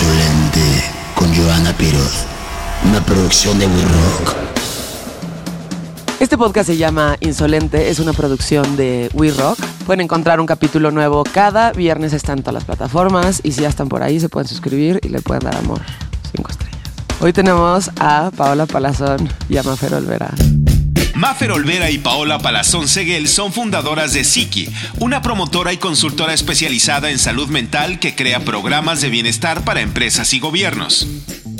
Insolente con Joana Piroz, una producción de We Rock. Este podcast se llama Insolente, es una producción de We Rock. Pueden encontrar un capítulo nuevo cada viernes, están todas las plataformas y si ya están por ahí se pueden suscribir y le pueden dar amor. Cinco estrellas. Hoy tenemos a Paola Palazón y a Mafer Olvera. Mafer Olvera y Paola Palazón Seguel son fundadoras de Siki, una promotora y consultora especializada en salud mental que crea programas de bienestar para empresas y gobiernos.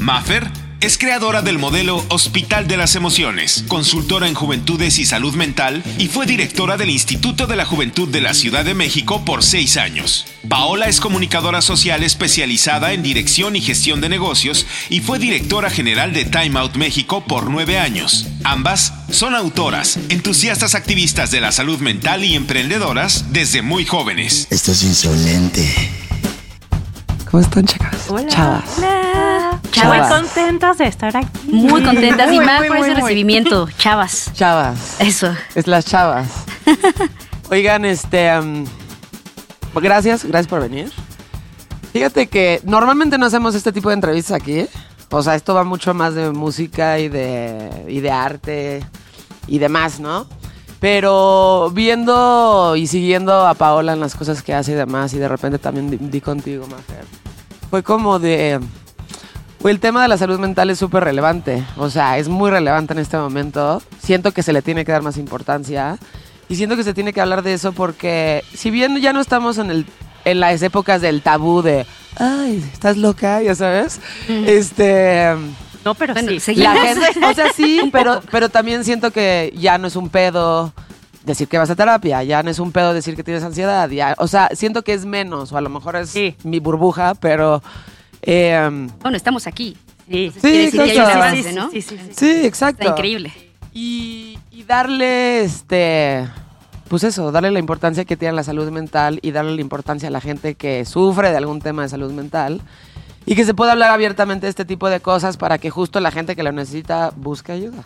Mafer es creadora del modelo Hospital de las Emociones, consultora en juventudes y salud mental y fue directora del Instituto de la Juventud de la Ciudad de México por seis años. Paola es comunicadora social especializada en dirección y gestión de negocios y fue directora general de Time Out México por nueve años. Ambas son autoras, entusiastas activistas de la salud mental y emprendedoras desde muy jóvenes. Esto es insolente. ¿Cómo están, chicas? Hola. Chavas. Hola. Chavas. Muy contentas de estar aquí. Muy contentas y Muy, más muy, por muy, ese muy. recibimiento, chavas. Chavas. Eso. Es las chavas. Oigan, este. gracias, gracias por venir. Fíjate que normalmente no hacemos este tipo de entrevistas aquí. O sea, esto va mucho más de música y de, y de arte y demás, ¿no? Pero viendo y siguiendo a Paola en las cosas que hace y demás, y de repente también di, di contigo, Mafer, fue como de. El tema de la salud mental es súper relevante. O sea, es muy relevante en este momento. Siento que se le tiene que dar más importancia. Y siento que se tiene que hablar de eso porque, si bien ya no estamos en, el, en las épocas del tabú de, ay, estás loca, ya sabes, este. No, pero Bueno, sí. seguimos. La gente, o sea, sí, pero, pero también siento que ya no es un pedo decir que vas a terapia, ya no es un pedo decir que tienes ansiedad, ya, o sea, siento que es menos, o a lo mejor es Sí. mi burbuja, pero... eh, Bueno, estamos aquí. Sí, Sí, sí, exacto. Está increíble. Y, y darle, este, pues eso, darle la importancia que tiene la salud mental y darle la importancia a la gente que sufre de algún tema de salud mental y que se pueda hablar abiertamente de este tipo de cosas para que justo la gente que lo necesita busque ayuda.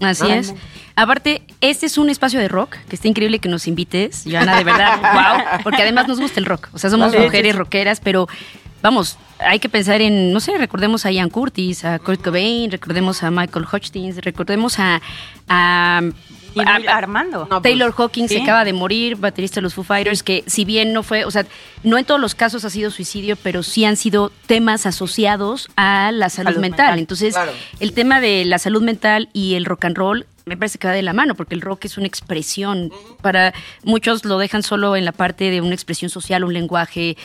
Así Ah. es. Aparte, este es un espacio de rock, que está increíble que nos invites, Joana, de verdad, wow, porque además nos gusta el rock. O sea, somos mujeres rockeras, pero vamos, hay que pensar en, no sé, recordemos a Ian Curtis, a Kurt Cobain, recordemos a Michael Hutchins, recordemos a, a, Y a- muy- Armando. No, Taylor Hawkins Sí. se acaba de morir, baterista de los Foo Fighters, que si bien no fue, o sea, no en todos los casos ha sido suicidio, pero sí han sido temas asociados a la salud, Salud mental. mental. Entonces, Claro. el tema de la salud mental y el rock and roll me parece que va de la mano, porque el rock es una expresión. Para muchos lo dejan solo en la parte de una expresión social, un lenguaje,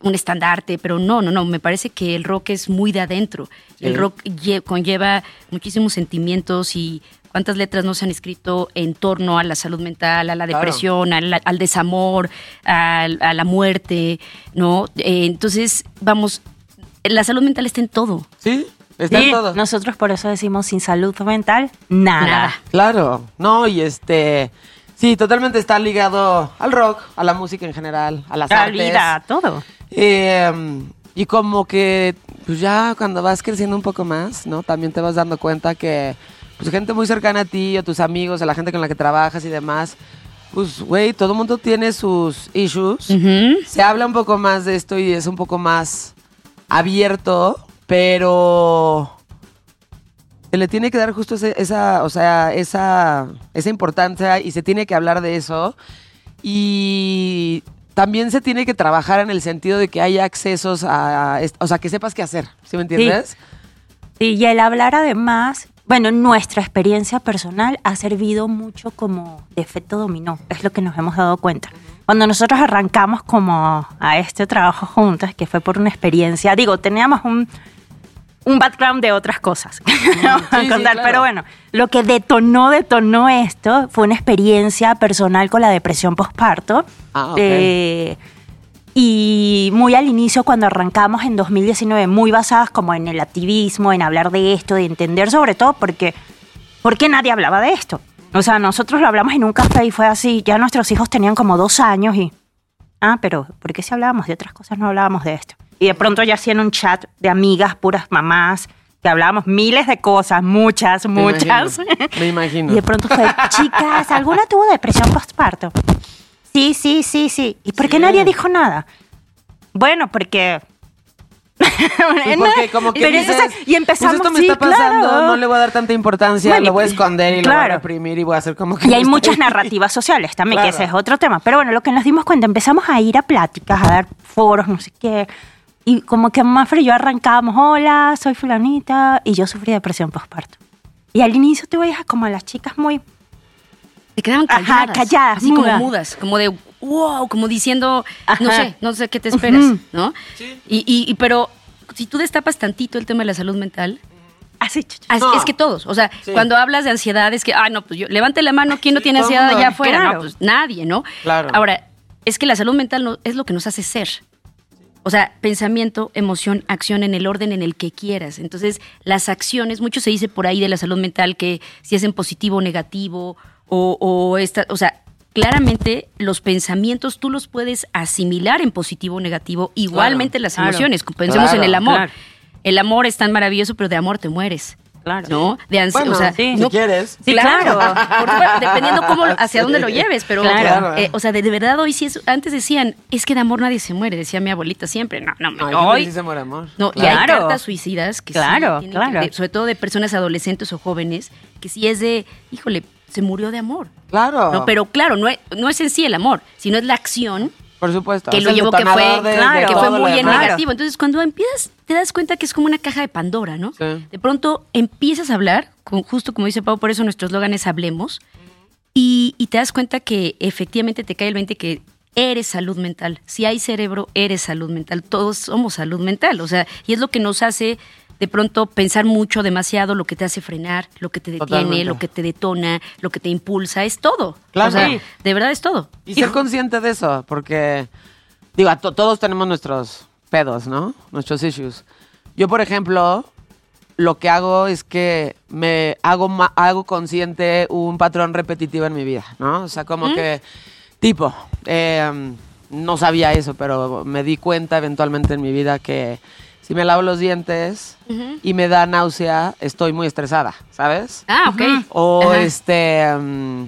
un estandarte, pero no, no, no, me parece que el rock es muy de adentro. El rock lle- conlleva muchísimos sentimientos y cuántas letras no se han escrito en torno a la salud mental, a la Claro. depresión, al, al desamor, al- a la muerte, ¿no? Eh, entonces, vamos, la salud mental está en todo. ¿Sí? Está Sí, en todo. nosotros por eso decimos sin salud mental, nada. Nada. Claro, no, y este... Sí, totalmente está ligado al rock, a la música en general, a las La artes. vida, todo. Eh, y como que, pues ya cuando vas creciendo un poco más, ¿no? También te vas dando cuenta que, pues gente muy cercana a ti, o tus amigos, a la gente con la que trabajas y demás, pues, güey, todo el mundo tiene sus issues. Se habla un poco más de esto y es un poco más abierto, pero se le tiene que dar justo ese- esa, o sea, esa, esa importancia y se tiene que hablar de eso. Y también se tiene que trabajar en el sentido de que haya accesos a, o sea, que sepas qué hacer, ¿sí me entiendes? Sí, y el hablar además, bueno, nuestra experiencia personal ha servido mucho como de efecto dominó, es lo que nos hemos dado cuenta. Cuando nosotros arrancamos como a este trabajo juntas, que fue por una experiencia, digo, teníamos un, un background de otras cosas que vamos a sí, contar, claro. pero bueno, lo que detonó, detonó esto fue una experiencia personal con la depresión postparto. Ah. Eh, y muy al inicio, cuando arrancamos en 2019, muy basadas como en el activismo, en hablar de esto, de entender sobre todo porque, porque nadie hablaba de esto. O sea, nosotros lo hablamos en un café y fue así, ya nuestros hijos tenían como dos años y... Ah, pero ¿por qué si hablábamos de otras cosas no hablábamos de esto? Y de pronto ya hacían un chat de amigas, puras mamás, que hablábamos miles de cosas, muchas, Me muchas. imagino, Me imagino. Y de pronto fue, chicas, ¿alguna tuvo depresión postparto? Sí, sí, sí, sí. ¿Y por qué Sí. nadie dijo nada? Bueno, porque porque como que dices, y empezamos, pues esto me sí, está pasando, claro. no le voy a dar tanta importancia, Bueno, lo voy a esconder y lo voy a claro. reprimir y voy a hacer como que Y no hay estoy- muchas narrativas sociales también, que Claro. ese es otro tema. Pero bueno, lo que nos dimos cuenta, empezamos a ir a pláticas, a dar foros, no sé qué. Y como que Mafra y yo arrancábamos, hola, soy fulanita, y yo sufrí depresión postparto. Y al inicio te veías como a las chicas muy... Se quedaban Ajá, calladas. calladas, Así como mudas. como de wow, como diciendo, no sé, no sé qué te esperas. ¿no? Y, y- y- pero si tú destapas tantito el tema de la salud mental, Así, ch- ch- as- No. es que todos, o sea, Sí. cuando hablas de ansiedad es que, ah, no, pues yo, levante la mano, ¿quién no Sí, tiene ansiedad mundo. allá afuera? Claro. No, pues nadie, ¿no? Claro. Ahora, es que la salud mental no, es lo que nos hace ser. O sea, pensamiento, emoción, acción en el orden en el que quieras. Entonces, las acciones, mucho se dice por ahí de la salud mental que si es en positivo o negativo, o, o esta, o sea, claramente los pensamientos tú los puedes asimilar en positivo o negativo, igualmente las claro. emociones. Pensemos en el amor. claro. El amor es tan maravilloso, pero de amor te mueres. Claro. ¿No? De ansi- Bueno, o sea, si no- quieres. Sí, claro. dependiendo cómo, hacia Sí. dónde lo lleves, pero, Claro. eh, o sea, de, de verdad hoy sí es, antes decían, es que de amor nadie se muere, decía mi abuelita siempre, no, no, No, hoy, sí se muere amor. no, y hay Claro. cartas suicidas que sí Claro, tienen claro. que- de- sobre todo de personas adolescentes o jóvenes, que sí es de, híjole, se murió de amor. Claro. No, pero claro, no es, no es en sí el amor, sino es la acción Por supuesto. que lo llevó que fue, de claro, que fue muy en negativo. Entonces, cuando empiezas, te das cuenta que es como una caja de Pandora, ¿no? Sí. De pronto empiezas a hablar, con- justo como dice Pau, por eso nuestro eslogan es Hablemos, y, y te das cuenta que efectivamente te cae el 20 que eres salud mental. Si hay cerebro, eres salud mental. Todos somos salud mental. O sea, y es lo que nos hace de pronto pensar mucho, demasiado, lo que te hace frenar, lo que te detiene, Totalmente. lo que te detona, lo que te impulsa, es todo. Claro. O sea, Sí. de verdad es todo. Y ser consciente de eso, porque, digo, to- todos tenemos nuestros pedos, ¿no? Nuestros issues. Yo, por ejemplo, lo que hago es que me hago, hago consciente un patrón repetitivo en mi vida, ¿no? O sea, como que, tipo, eh, no sabía eso, pero me di cuenta eventualmente en mi vida que si me lavo los dientes y me da náusea, estoy muy estresada, ¿sabes? Ah, ok. O este. mm,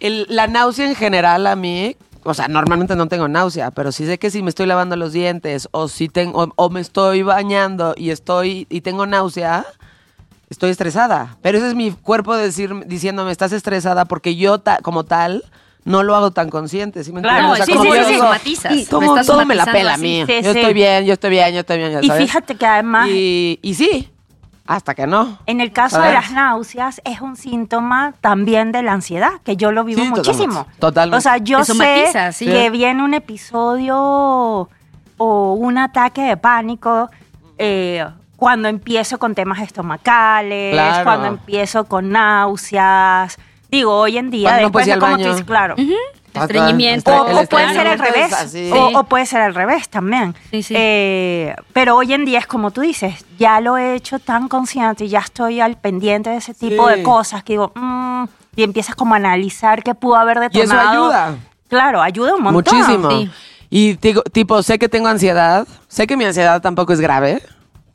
el- la náusea en general a mí. O sea, normalmente no tengo náusea, pero sí sé que si me estoy lavando los dientes o si tengo o, o me estoy bañando y estoy y tengo náusea, estoy estresada. Pero ese es mi cuerpo decir, diciéndome, estás estresada porque yo ta- como tal no lo hago tan consciente, ¿sí me Claro, entiendes? sí, como sí, sí, yo sí. somatizas, y todo, todo me la pela a mí. Sí, yo sí. estoy bien, yo estoy bien, yo estoy bien, ya Y sabes. fíjate que además... Y, y sí, hasta que no. En el caso de las náuseas es un síntoma también de la ansiedad, que yo lo vivo Sí, muchísimo. totalmente, totalmente. O sea, yo sé que viene un episodio o un ataque de pánico eh, cuando empiezo con temas estomacales, Claro. cuando empiezo con náuseas. Digo, hoy en día, Cuando no después puedes ir de al cómo baño. tú dices, claro. Estreñimiento. O, o puede ser al estreñimiento es revés. así. O, puede ser al revés también. Sí, sí. Eh, pero hoy en día es como tú dices, ya lo he hecho tan consciente y ya estoy al pendiente de ese tipo Sí. de cosas que digo, mm, y empiezas como a analizar qué pudo haber Y eso detonado. ayuda. Claro, ayuda un montón. Muchísimo. Sí. Y digo, tipo, sé que tengo ansiedad. Sé que mi ansiedad tampoco es grave.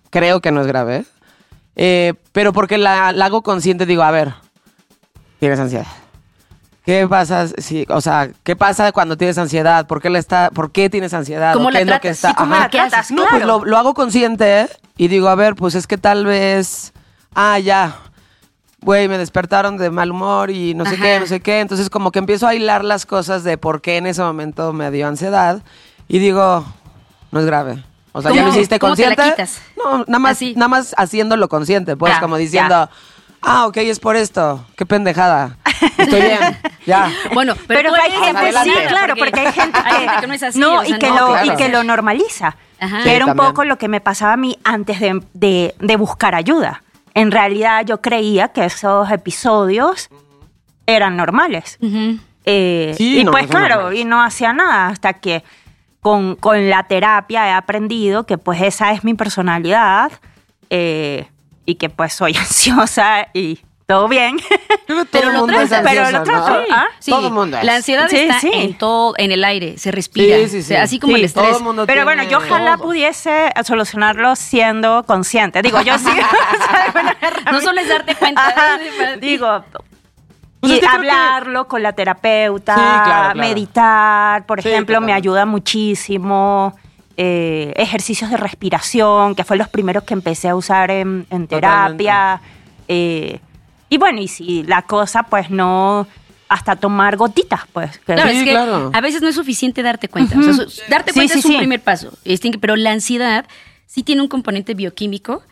Creo que no es grave. Eh, pero porque la, la hago consciente, digo, a ver, tienes ansiedad. ¿Qué pasa si, o sea, qué pasa cuando tienes ansiedad? ¿Por qué la está, por qué tienes ansiedad? ¿Cómo ¿O la qué es lo que está? Sí, ¿cómo la tratas? No, Claro. pues lo, lo hago consciente y digo, a ver, pues es que tal vez, ah, ya, güey, me despertaron de mal humor y no sé Ajá. qué, no sé qué. Entonces como que empiezo a hilar las cosas de por qué en ese momento me dio ansiedad y digo, no es grave. O sea, ya ¿Cómo- lo hiciste cómo te la consciente. quitas? No, nada más, Así. nada más haciéndolo consciente, pues Ah, como ya. Ah, ok, es por esto, qué pendejada. Estoy bien, ya. Bueno, pero, Pero, tú hay eres gente, adelante. sí, claro, porque, hay gente que, no es así. no, o sea, y, que no, lo, claro. y que lo normaliza. Ajá. Que Sí, era un también. poco lo que me pasaba a mí antes de, de- de buscar ayuda. En realidad yo creía que esos episodios eran normales. Ujú. Eh, Sí, y no, pues claro, normales. y no hacía nada hasta que con, con la terapia he aprendido que pues esa es mi personalidad eh, y que pues soy ansiosa y todo bien. Todo Pero el lo mundo es tratas. Pero lo ansioso, ¿no? trato. Ah, Sí, Todo el mundo es. La ansiedad Sí, está sí. en todo, en el aire, se respira. Sí, sí, O sea, sí. así como Sí, el estrés. Todo el mundo Pero bueno, yo ojalá todo. pudiese solucionarlo siendo consciente. Digo, yo sí. No solo es darte cuenta. Digo, Pues y que hablarlo con la terapeuta, Sí, claro, claro. meditar, por Sí, ejemplo, me ayuda muchísimo. Eh, ejercicios de respiración, que fue los primeros que empecé a usar en, en terapia. eh, y bueno, y si la cosa pues no, hasta tomar gotitas, pues. que- Claro, Sí, es que claro. a veces no es suficiente darte cuenta. O sea, darte cuenta sí, es un sí. primer paso. Pero la ansiedad sí tiene un componente bioquímico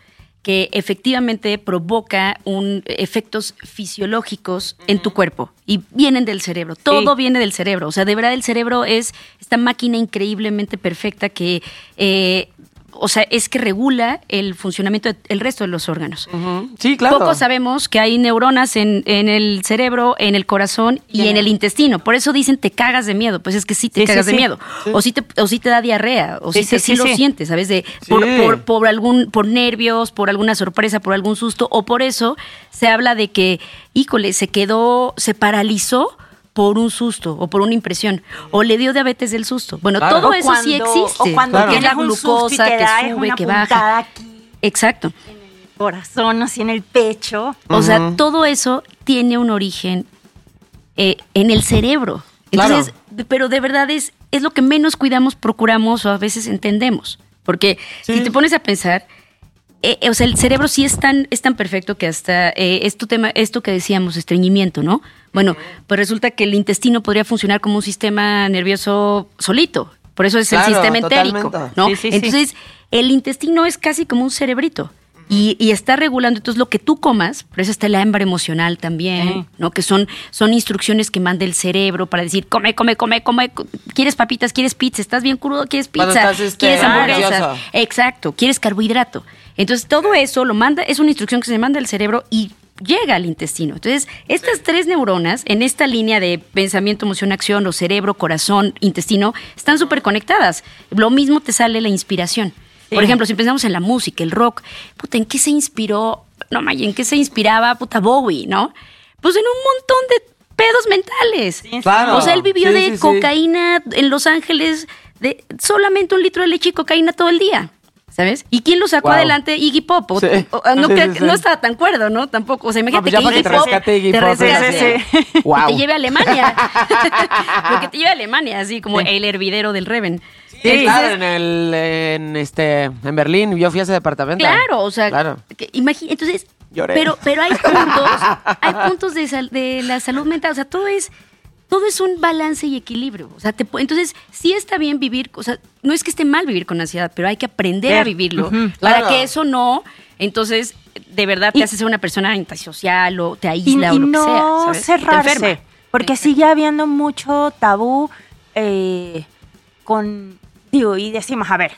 que efectivamente provoca un, efectos fisiológicos en tu cuerpo y vienen del cerebro. Todo viene del cerebro. O sea, de verdad el cerebro es esta máquina increíblemente perfecta que, eh, o sea, es que regula el funcionamiento del resto de los órganos. Sí, claro. Poco sabemos que hay neuronas en, en el cerebro, en el corazón y en el intestino. Por eso dicen te cagas de miedo. Pues es que sí te Sí, sí, cagas de sí. miedo. O sí te, o sí te da diarrea. O sí, Sí, te, lo sientes, ¿sabes? De, por, por, por algún, por nervios, por alguna sorpresa, por algún susto. O por eso se habla de que, híjole, se quedó, se paralizó por un susto o por una impresión. O le dio diabetes del susto. Bueno, Claro. todo O eso sí existe. O cuando Claro. La glucosa te que sube, una que baja. aquí, Exacto. corazón, así en el pecho. O sea, todo eso tiene un origen eh, en el cerebro. Claro. Entonces, de- pero de verdad es, es lo que menos cuidamos, procuramos o a veces entendemos. Porque Sí. si te pones a pensar, eh, eh, o sea, el cerebro sí es tan, es tan perfecto que hasta eh, esto, tema, esto que decíamos, estreñimiento, ¿no? Bueno, pues resulta que el intestino podría funcionar como un sistema nervioso solito. Por eso es Claro, el sistema entérico, totalmente. ¿no? Sí, sí, sí. Entonces, el intestino es casi como un cerebrito. Y, y está regulando, entonces lo que tú comas, por eso está el hambre emocional también, Sí. ¿no? Que son, son instrucciones que manda el cerebro para decir, come, come, come, come, quieres papitas, quieres pizza, estás bien crudo, quieres pizza, estás, este, quieres hamburguesas. Exacto, quieres carbohidrato. Entonces todo eso lo manda, es una instrucción que se manda al cerebro y llega al intestino. Entonces, estas tres neuronas en esta línea de pensamiento, emoción, acción, o cerebro, corazón, intestino, están súper conectadas. Lo mismo te sale la inspiración. Por ejemplo, si pensamos en la música, el rock, puta, ¿en qué se inspiró? No, Maya, ¿en qué se inspiraba puta Bowie, no? Pues en un montón de pedos mentales. Claro. O sea, él vivió Sí, de sí, sí. cocaína en Los Ángeles, de solamente un litro de leche y cocaína todo el día. ¿Sabes? ¿Y quién lo sacó Wow. adelante? Iggy Pop. O- Sí. o- no, Sí, que- sí, sí. no estaba tan cuerdo, ¿no? Tampoco. O sea, imagínate pues que Iggy te Pop rescate Iggy te Pop, rescate, que te lleve a Alemania. Porque te lleve a Alemania, así como el hervidero del Reven. Sí, Entonces, claro, en, el, en, este, en Berlín. Yo fui a ese departamento. Claro, o sea, Claro. que entonces, Lloré. pero, pero hay puntos, hay puntos de, sal- de la salud mental, o sea, todo es, todo es un balance y equilibrio. O sea, te entonces, sí está bien vivir, o sea, no es que esté mal vivir con ansiedad, pero hay que aprender a vivirlo para claro. que eso no, entonces, de verdad te Y- haces ser una persona antisocial o te aísla y o lo no que sea, ¿sabes? Te cerrarse, enferma. porque sigue habiendo mucho tabú eh, con, digo, y decimos, a ver,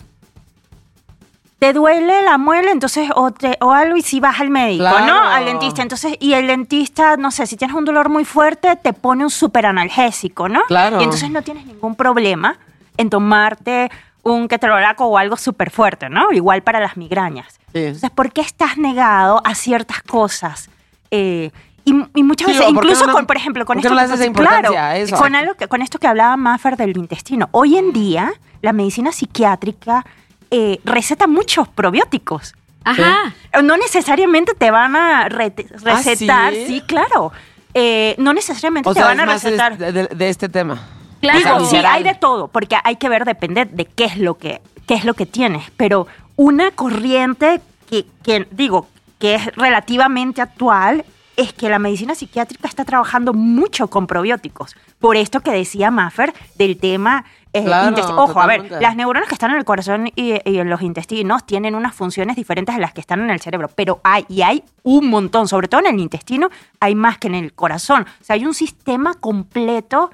te duele la muela, entonces, o, te, o algo, y si vas al médico, Claro. ¿no? Al dentista, entonces, y el dentista, no sé, si tienes un dolor muy fuerte, te pone un súper analgésico, ¿no? Claro. Y entonces no tienes ningún problema en tomarte un ketorolaco o algo súper fuerte, ¿no? Igual para las migrañas. Sí. Entonces, ¿por qué estás negado a ciertas cosas? Eh, y, y muchas Sí, veces, incluso no- con, por ejemplo, con esto no claro, eso? con algo que, con esto que hablaba Maffer del intestino. Hoy en día, la medicina psiquiátrica eh, receta muchos probióticos. Ajá. No necesariamente te van a ¿Ah, recetar, sí? sí? claro. Eh, no necesariamente O te sea, van a recetar. de, de- de este tema. Claro. Sea, sí, hay de todo, porque hay que ver, depende de qué es lo que, qué es lo que tienes. Pero una corriente que, que, digo, que es relativamente actual es que la medicina psiquiátrica está trabajando mucho con probióticos. Por esto que decía Maffer del tema eh, Claro, Ojo, a ver, las neuronas que están en el corazón y, y en los intestinos tienen unas funciones diferentes a las que están en el cerebro, pero hay, y hay un montón, sobre todo en el intestino, hay más que en el corazón. O sea, hay un sistema completo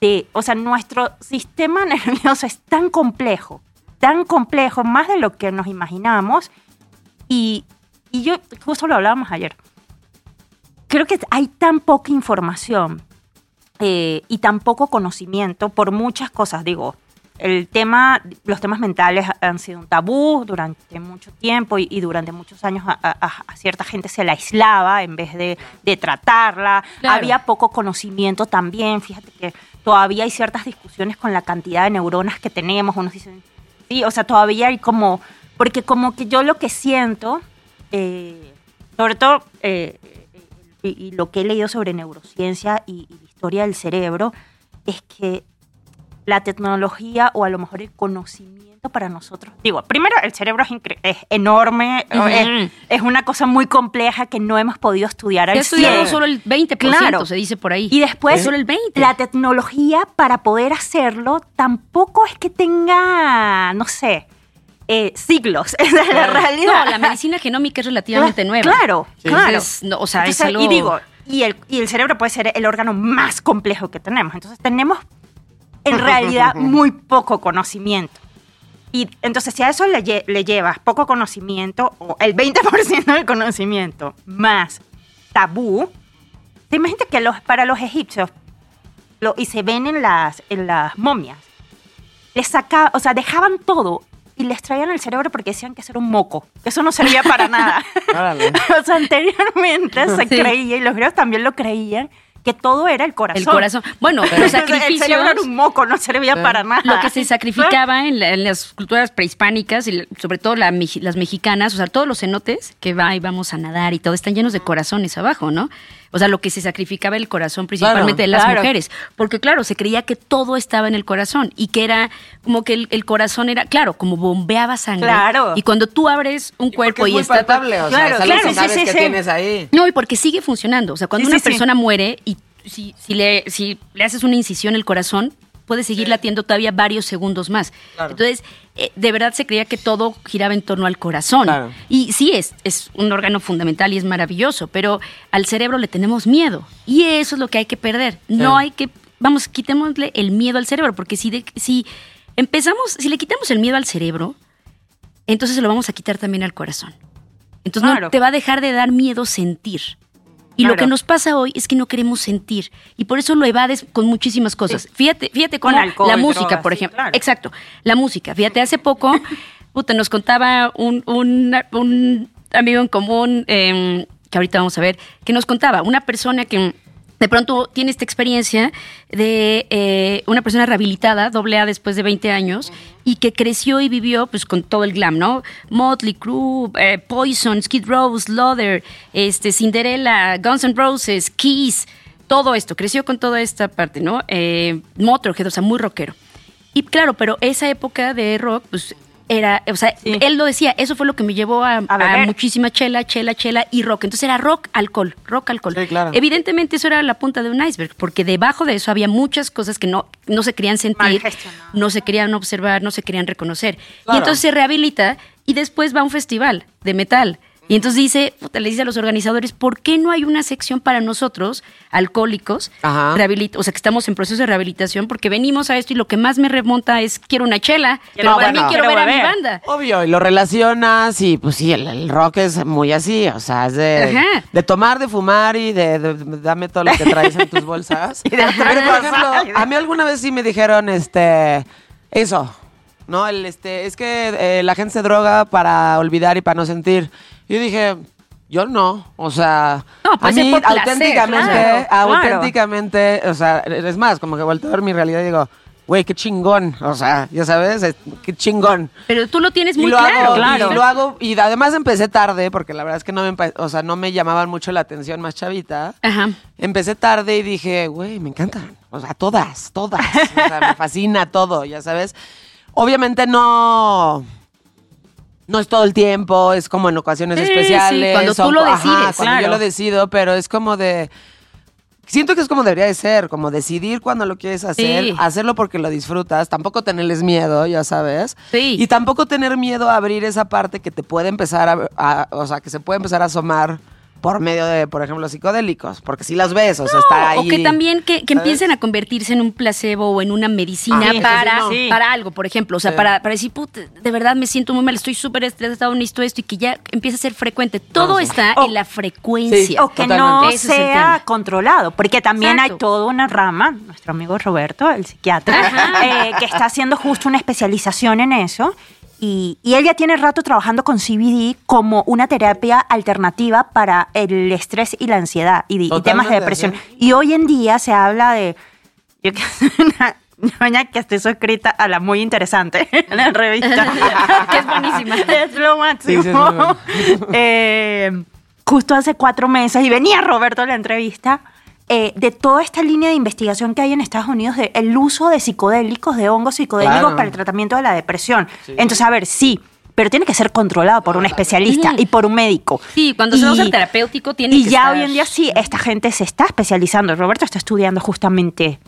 de, o sea, nuestro sistema nervioso es tan complejo, tan complejo, más de lo que nos imaginamos. Y, y yo, justo lo hablábamos ayer, creo que hay tan poca información eh, y tan poco conocimiento por muchas cosas. Digo, el tema, los temas mentales han sido un tabú durante mucho tiempo y, y durante muchos años a, a- a cierta gente se la aislaba en vez de, de tratarla. Claro. Había poco conocimiento también. Fíjate que todavía hay ciertas discusiones con la cantidad de neuronas que tenemos. Unos dicen, sí, o sea, todavía hay como, porque como que yo lo que siento, eh, sobre todo, eh, y, y lo que he leído sobre neurociencia y, historia del cerebro, es que la tecnología o a lo mejor el conocimiento para nosotros. Digo, primero, el cerebro es, enorme, es, es una cosa muy compleja que no hemos podido estudiar al estudiamos 100. solo el 20%, Claro. se dice por ahí. Y después, Solo el 20%. la tecnología para poder hacerlo tampoco es que tenga, no sé, eh, siglos. Esa es la realidad. No, la medicina genómica es relativamente nueva. Claro, Sí. claro. Entonces, no, o sea, es Entonces, algo- Y digo, y el, y el cerebro puede ser el órgano más complejo que tenemos. Entonces tenemos en realidad muy poco conocimiento. Y entonces si a eso le, lle- le llevas poco conocimiento, o el 20% del conocimiento, más tabú, te imaginas que los, para los egipcios, lo, y se ven en las, en las momias, les saca, o sea, dejaban todo y les traían el cerebro porque decían que eso era un moco, que eso no servía para nada. O sea, anteriormente se Sí. creía, y los griegos también lo creían, que todo era el corazón. El corazón. Bueno, los Entonces, El cerebro era un moco, no servía para nada. Lo que se sacrificaba en, la- en las culturas prehispánicas, y sobre todo la las mexicanas, o sea, todos los cenotes que va y vamos a nadar y todo, están llenos de corazones abajo, ¿no? O sea, lo que se sacrificaba el corazón principalmente de las claro. mujeres. Porque, claro, se creía que todo estaba en el corazón y que era como que el, el corazón era, claro, como bombeaba sangre. Claro. Y cuando tú abres un cuerpo es y muy está. palpable, o sea, Claro, es algo claro, que sí, sabes sí, que sí. tienes ahí. No, y porque sigue funcionando. O sea, cuando una persona muere y si, si, le, si le haces una incisión en el corazón, puede seguir latiendo todavía varios segundos más. Claro. Entonces, eh, de verdad se creía que todo giraba en torno al corazón. Claro. Y sí, es, es un órgano fundamental y es maravilloso, pero al cerebro le tenemos miedo. Y eso es lo que hay que perder. No hay que, vamos, quitémosle el miedo al cerebro, porque si, de- si empezamos, si le quitamos el miedo al cerebro, entonces se lo vamos a quitar también al corazón. Entonces Claro. no, te va a dejar de dar miedo sentir. Y lo que nos pasa hoy es que no queremos sentir. Y por eso lo evades con muchísimas cosas. Fíjate, fíjate Con cómo alcohol, la música, drogas, por sí, ejemplo. claro. Exacto. La música. Fíjate, hace poco, puta, nos contaba un, un, un amigo en común, eh, que ahorita vamos a ver, que nos contaba, una persona que de pronto tiene esta experiencia de eh, una persona rehabilitada, doble después de 20 años, y que creció y vivió pues con todo el glam, ¿no? Motley Crue, eh, Poison, Skid Row, Slaughter, este, Cinderella, Guns N' Roses, Kiss, todo esto, creció con toda esta parte, ¿no? Eh, Motorhead, o sea, muy rockero. Y claro, pero esa época de rock, pues era, o sea, Sí. él lo decía, eso fue lo que me llevó a, A beber. a muchísima chela, chela, chela y rock. Entonces era rock, alcohol, rock, alcohol. Sí, claro. Evidentemente eso era la punta de un iceberg, porque debajo de eso había muchas cosas que no, no se querían sentir, no se querían observar, no se querían reconocer. Claro. Y entonces se rehabilita y después va a un festival de metal. Y entonces dice, puta, le dice a los organizadores, ¿por qué no hay una sección para nosotros, alcohólicos, o sea, que estamos en proceso de rehabilitación, porque venimos a esto y lo que más me remonta es, quiero una chela, pero No, también bueno. quiero Quiero ver a mi banda. Obvio, y lo relacionas y pues sí, el, el rock es muy así, o sea, es de, de tomar, de fumar y de, de- de- dame todo lo que traes en tus bolsas. Y de Pero, por ejemplo, a mí alguna vez sí me dijeron, este, eso, ¿no? El, este, es que eh, la gente se droga para olvidar y para no sentir. Yo dije... Yo no, o sea, No, a puede ser mí placer, auténticamente, claro, claro. auténticamente, o sea, es más, como que vuelto a ver mi realidad y digo, güey, qué chingón, o sea, ya sabes, es- qué chingón. Pero tú lo tienes Y muy lo claro. hago, claro. y lo hago, y además empecé tarde, porque la verdad es que no me, o sea, no me llamaban mucho la atención más chavita. Ajá. Empecé tarde y dije, güey, me encantan. O sea, todas, todas. O sea, me fascina todo, ya sabes. Obviamente no. No es todo el tiempo, es como en ocasiones Sí, sí, especiales. cuando tú lo ajá, decides, cuando yo lo decido, pero es como de. Siento que es como debería de ser, como decidir cuando lo quieres hacer, Sí. hacerlo porque lo disfrutas, tampoco tenerles miedo, ya sabes. Sí. Y tampoco tener miedo a abrir esa parte que te puede empezar a, a- o sea, que se puede empezar a asomar por medio de, por ejemplo, psicodélicos, porque si las ves, o sea, está ahí. O que también que, que empiecen a convertirse en un placebo o en una medicina Ah, sí, para, sí, sí. para algo, por ejemplo. O sea, Sí. para, para decir, puta, de verdad me siento muy mal, estoy súper estresado, necesito esto y que ya empiece a ser frecuente. Todo sí. está O- en la frecuencia. O que Totalmente. no sea controlado, porque también Exacto. hay toda una rama, nuestro amigo Roberto, el psiquiatra, eh, que está haciendo justo una especialización en eso. Y, y él ya tiene rato trabajando con CBD como una terapia alternativa para el estrés y la ansiedad y, y temas de depresión. Y hoy en día se habla de... Yo que soy una ñoña que estoy suscrita a la muy interesante, la revista. Que es buenísima. Es lo máximo. Sí, sí, es. Eh, justo hace cuatro meses, y venía Roberto a la entrevista, eh, de toda esta línea de investigación que hay en Estados Unidos de el uso de psicodélicos, de hongos psicodélicos Claro. para el tratamiento de la depresión. Entonces, a ver, sí, pero tiene que ser controlado por un especialista y por un médico. Sí, cuando se usa el terapéutico tiene Y que ya estar- hoy en día sí, esta gente se está especializando. Roberto está estudiando justamente,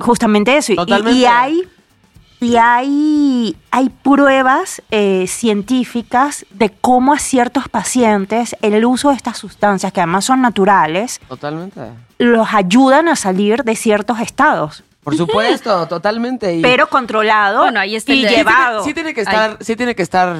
justamente eso. Y- Y, y hay, y hay, hay pruebas eh, científicas de cómo a ciertos pacientes el uso de estas sustancias, que además son naturales, Totalmente. los ayudan a salir de ciertos estados. Por supuesto, totalmente. Y Pero controlado Bueno, ahí está el y de- sí tiene- llevado. Sí tiene que estar, sí tiene que estar.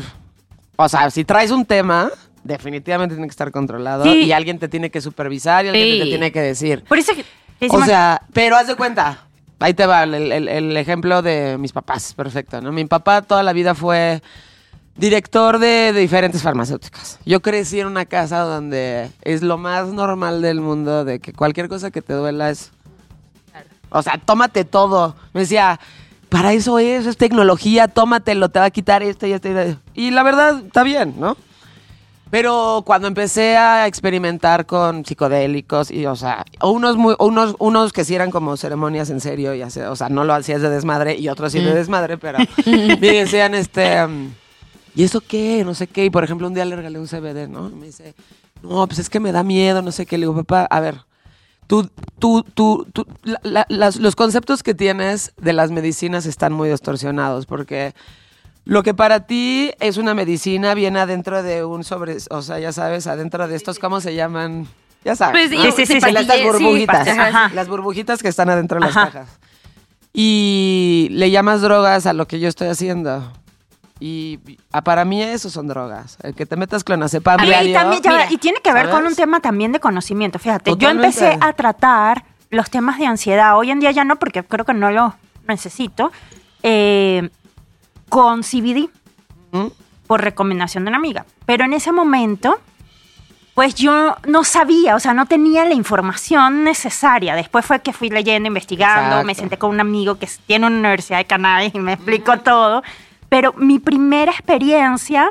O sea, si traes un tema, definitivamente tiene que estar controlado. Sí. Y alguien te tiene que supervisar y alguien Sí. te tiene que decir. Por eso que- O decimos- sea, pero haz de cuenta. Ahí te va el, el- ejemplo de mis papás, perfecto, ¿no? Mi papá toda la vida fue director de, de diferentes farmacéuticas. Yo crecí en una casa donde es lo más normal del mundo de que cualquier cosa que te duela es... O sea, tómate todo. Me decía, para eso es, es tecnología, tómatelo, te va a quitar esto y esto. y esto". Y la verdad, está bien, ¿no? Pero cuando empecé a experimentar con psicodélicos y, o sea, unos, muy, unos, unos que sí eran como ceremonias en serio, y hace- o sea, no lo hacías de desmadre y otros sí de desmadre, pero me decían, este, um, ¿y eso qué? No sé qué. Y por ejemplo, un día le regalé un CBD, ¿no? Y me dice, no, pues es que me da miedo, no sé qué. Le digo, papá, a ver, tú, tú, tú, tú- la- la- las- los conceptos que tienes de las medicinas están muy distorsionados porque lo que para ti es una medicina viene adentro de un sobre, o sea, ya sabes, adentro de estos, ¿cómo se llaman? Ya sabes. Pues, ¿no? sí, sí, sí, Las- burbujitas. ajá. Las burbujitas que están adentro de las Ajá. cajas. Y le llamas drogas a lo que yo estoy haciendo. Y ah, para mí eso son drogas. El que te metas clonazepam Y, y diario. también ya- mira, y tiene que ver con un tema también de conocimiento. Fíjate, yo empecé a tratar los temas de ansiedad. Hoy en día ya no, porque creo que no lo necesito. eh, con CBD, ¿Mm? por recomendación de una amiga. Pero en ese momento, pues yo no sabía, o sea, no tenía la información necesaria. Después fue que fui leyendo, investigando, Exacto. me senté con un amigo que tiene una universidad de cannabis y me explicó todo. Pero mi primera experiencia...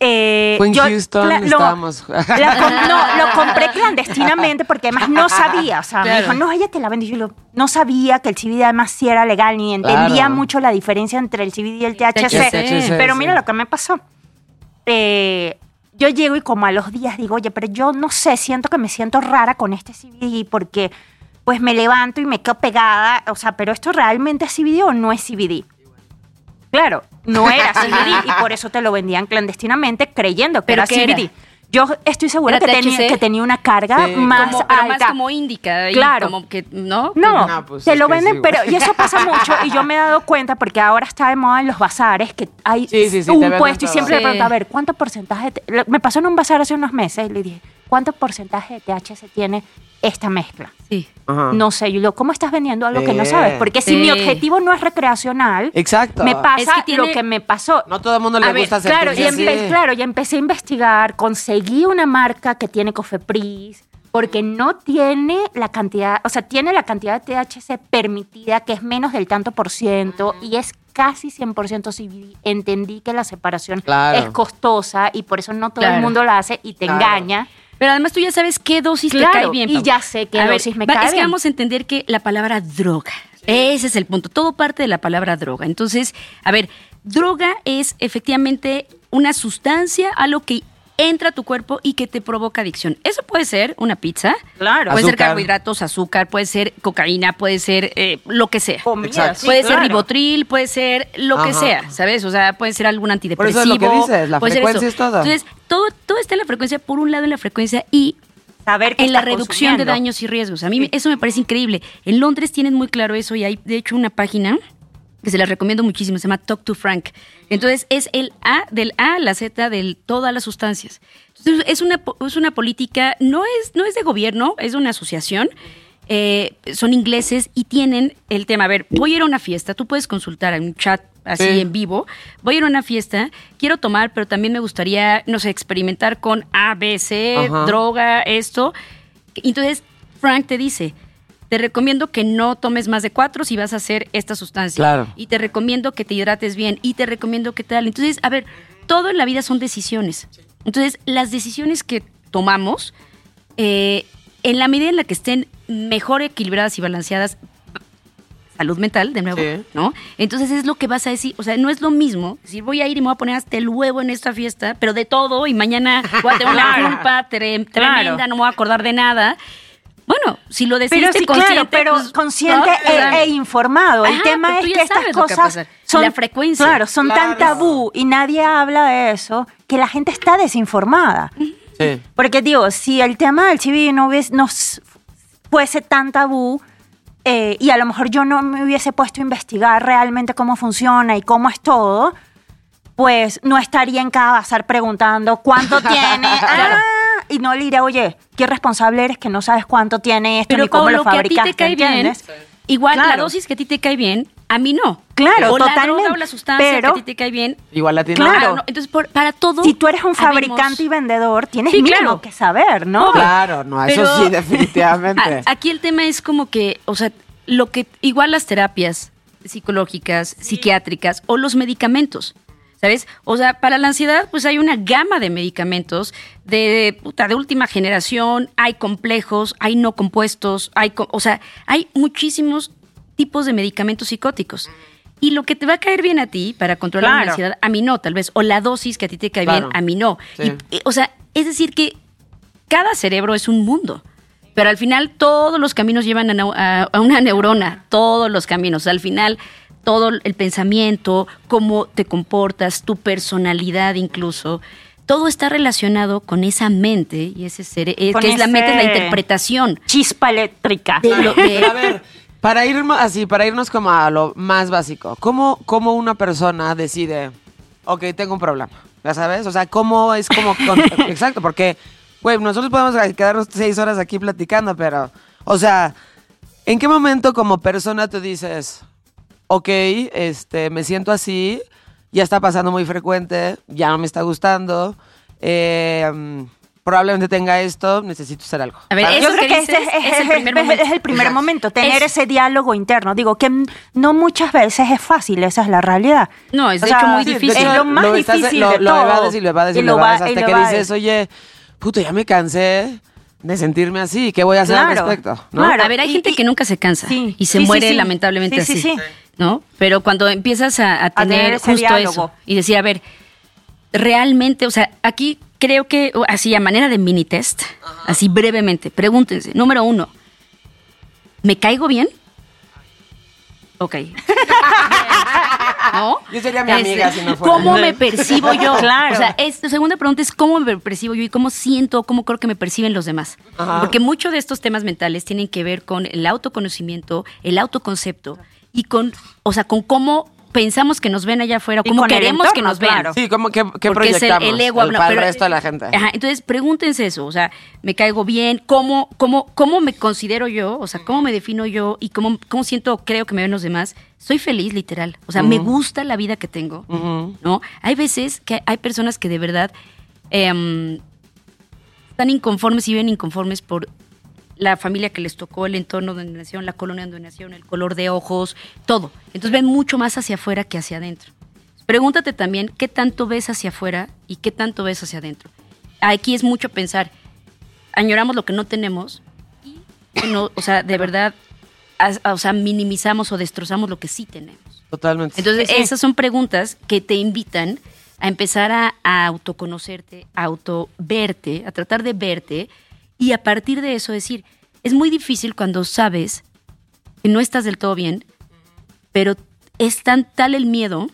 eh, Fue en yo- Houston, lo- estábamos. la com- no, lo compré clandestinamente porque además no sabía. O sea, me dijo, no, ella te la vende. Y yo lo- no sabía que el CBD además sí era legal, ni entendía Claro. mucho la diferencia entre el CBD y el THC. THC, Pero sí. mira lo que me pasó. Eh, yo llego y como a los días digo, oye, pero yo no sé, siento que me siento rara con este CBD porque pues me levanto y me quedo pegada. O sea, pero esto realmente es CBD o no es CBD. Claro, no era CBD y por eso te lo vendían clandestinamente creyendo que ¿Pero era? CBD. Yo estoy segura ¿Era que tenía, que tenía una carga Sí. más como, pero alta. más como índica. Claro. Como que, ¿no? No, No, pues te lo venden, sí, pero y eso pasa mucho y yo me he dado cuenta porque ahora está de moda en los bazares que hay Sí, sí, sí, te un puesto y siempre le pregunto, a ver, ¿cuánto porcentaje? te-?" Lo- Me pasó en un bazar hace unos meses y le dije, ¿cuánto porcentaje de THC tiene esta mezcla? Sí. Ajá. No sé, yo digo, ¿cómo estás vendiendo algo que no Sí. sabes? Porque si Sí. mi objetivo no es recreacional, Exacto. me pasa Es que tiene- lo que me pasó. No todo el mundo le A ver, gusta claro, y empe- claro, y empecé a investigar, conseguí una marca que tiene Cofepris, porque no tiene la cantidad, o sea, tiene la cantidad de THC permitida, que es menos del tanto por ciento, y es casi 100% CBD. Entendí que la separación Claro. es costosa y por eso no todo el Claro. mundo la hace y te Claro. engaña. Pero además tú ya sabes qué dosis te Claro, cae bien. y ya sé qué A ver, dosis me va- cae Es que vamos a entender que la palabra droga, ese es el punto. Todo parte de la palabra droga. Entonces, a ver, droga es efectivamente una sustancia a lo que entra a tu cuerpo y que te provoca adicción. Eso puede ser una pizza, Claro. puede ser carbohidratos, azúcar, puede ser cocaína, puede ser eh, lo que sea. Comida, Exacto. sí, puede ser ribotril, puede ser lo que sea, ¿sabes? O sea, puede ser algún Por antidepresivo. eso es lo que dices, la frecuencia es todo. Entonces, todo, todo está en la frecuencia, por un lado en la frecuencia y Saber en la reducción de daños y riesgos. A mí me- eso me parece increíble. En Londres tienen muy claro eso y hay de hecho una página que se la recomiendo muchísimo, se llama Talk to Frank. Entonces es el A del A a la Z de todas las sustancias. Entonces es una, es una política, no es, no es de gobierno, es de una asociación. Eh, son ingleses y tienen el tema, a ver, voy a ir a una fiesta, tú puedes consultar en un chat así Sí. en vivo, voy a ir a una fiesta, quiero tomar, pero también me gustaría, no sé, experimentar con A, B, C, Ajá. droga, esto. Entonces, Frank te dice, te recomiendo que no tomes más de cuatro si vas a hacer esta sustancia. Claro. Y te recomiendo que te hidrates bien. Y te recomiendo que tal. Entonces, a ver, todo en la vida son decisiones. Entonces, las decisiones que tomamos, eh, en la medida en la que estén mejor equilibradas y balanceadas, salud mental, de nuevo, Sí. ¿no? Entonces es lo que vas a decir, o sea, no es lo mismo decir voy a ir y me voy a poner hasta el huevo en esta fiesta, pero de todo y mañana voy a tener una culpa Claro. tremenda, no me voy a acordar de nada. Bueno, si lo Pero decidiste sí, consciente, claro, pero pues, consciente e, e informado. El tema pero es que estas que cosas son La frecuencia. Claro, son tan tabú y nadie habla de eso que la gente está desinformada. Sí. Porque digo, si el tema del CBD no, hubiese, no fuese tan tabú eh, y a lo mejor yo no me hubiese puesto a investigar realmente cómo funciona y cómo es todo, pues no estaría en cada bazar preguntando cuánto tiene. Ah, y no le diré, oye, qué responsable eres que no sabes cuánto tiene esto Pero ni cómo con lo lo que a ti te cae bien, ¿entiendes? igual la dosis que a ti te cae bien, a mí no. Claro, o la totalmente. droga o la sustancia Pero- que a ti te cae bien. Igual la tiene. Claro. no. Entonces, por- para todo. Si tú eres un habemos- fabricante y vendedor, tienes Sí, que saber, ¿no? Claro, no, eso sí, definitivamente. A- Aquí el tema es como que, o sea, lo que igual las terapias psicológicas, psiquiátricas o los medicamentos. ¿Sabes? O sea, para la ansiedad, pues hay una gama de medicamentos de, puta, de última generación, hay complejos, hay no compuestos, hay, o sea, hay muchísimos tipos de medicamentos psicóticos. Y lo que te va a caer bien a ti para controlar la ansiedad, a mí no, tal vez, o la dosis que a ti te cae Claro. bien, a mí no. Sí. Y- y, o sea, es decir que cada cerebro es un mundo. Pero al final todos los caminos llevan a, neu- a- a una neurona, todos los caminos. Al final todo el pensamiento, cómo te comportas, tu personalidad incluso, todo está relacionado con esa mente y ese ser, eh, que es la mente, es la interpretación. Chispa eléctrica. De lo- a ver, para irnos así, para irnos como a lo más básico, ¿cómo, cómo una persona decide, ok, tengo un problema? ¿Ya sabes? O sea, ¿cómo es como... con- exacto, porque, güey, nosotros podemos quedarnos seis horas aquí platicando, pero, o sea, ¿en qué momento como persona tú dices, ok, este, me siento así, ya está pasando muy frecuente, ya no me está gustando, eh, probablemente tenga esto, necesito hacer algo. A ver, eso Yo creo que que dices ese es, es el primer momento. es el primer momento, tener Es- ese diálogo interno. Digo que no muchas veces es fácil, esa es la realidad. No, es O de sea, hecho muy difícil. Es lo más estás- difícil lo, de lo todo. evades y lo evades y, Y lo lo va- evades hasta lo que evades. dices, oye, puto, ya me cansé de sentirme así, ¿qué voy a hacer al Claro, respecto? ¿no? claro. A ver, hay Y- gente y- que nunca se cansa Sí, y se sí, muere sí. lamentablemente Sí, sí, así. ¿No? Pero cuando empiezas a, a tener, justo diálogo. eso y decir, a ver, realmente, o sea, aquí creo que, así a manera de mini test, así brevemente, pregúntense. Número uno, ¿me caigo bien? Ok. ¿No? Yo sería mi amiga si no fuera. ¿Cómo me percibo yo? Claro. O sea, es, la segunda pregunta es cómo me percibo yo y cómo siento, cómo creo que me perciben los demás. Ajá. Porque muchos de estos temas mentales tienen que ver con el autoconocimiento, el autoconcepto y con, o sea, con cómo pensamos que nos ven allá afuera, Y cómo el queremos que nos vean. claro. Sí, ¿cómo, qué, qué Porque es el, proyectamos? el ego habla- para pero- el resto de la gente. Ajá, entonces pregúntense eso, o sea, me caigo bien, cómo, cómo, cómo me considero yo, o sea, cómo me defino yo y cómo, cómo siento, creo que me ven los demás. Soy feliz, literal. O sea, me gusta la vida que tengo. ¿No? Hay veces que hay personas que de verdad em, están inconformes y viven inconformes por la familia que les tocó, el entorno donde nacieron, la colonia donde nacieron, el color de ojos, todo. Entonces ven mucho más hacia afuera que hacia adentro. Pregúntate también qué tanto ves hacia afuera y qué tanto ves hacia adentro. Aquí es mucho pensar, añoramos lo que no tenemos y, no, o sea, de verdad, o sea, minimizamos o destrozamos lo que sí tenemos. Totalmente. Entonces, esas son preguntas que te invitan a empezar a, a autoconocerte, a autoverte, a tratar de verte y a partir de eso decir, es muy difícil cuando sabes que no estás del todo bien, pero es tan tal el miedo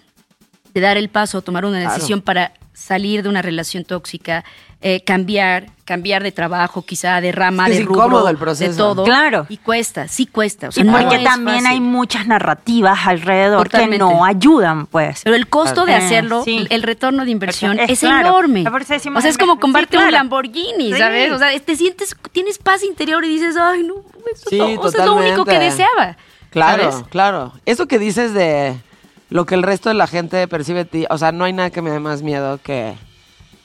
de dar el paso, tomar una Claro. decisión para salir de una relación tóxica, eh, cambiar, cambiar de trabajo, quizá de rama, Es de rubro, incómodo el proceso. de todo. Claro. Y cuesta, sí cuesta. O sea, Y no porque también fácil. hay muchas narrativas alrededor Totalmente. que no ayudan, pues. Pero el costo de Eh, hacerlo, sí. el retorno de inversión Es es, claro. enorme. Eso o sea, es como sí, comprarte un. Lamborghini, Sí. ¿sabes? O sea, te sientes, tienes paz interior y dices, ay, no, esto Sí, es lo- o sea, es lo único que deseaba. Claro, ¿sabes? claro. Eso que dices de lo que el resto de la gente percibe de ti, o sea, no hay nada que me dé más miedo que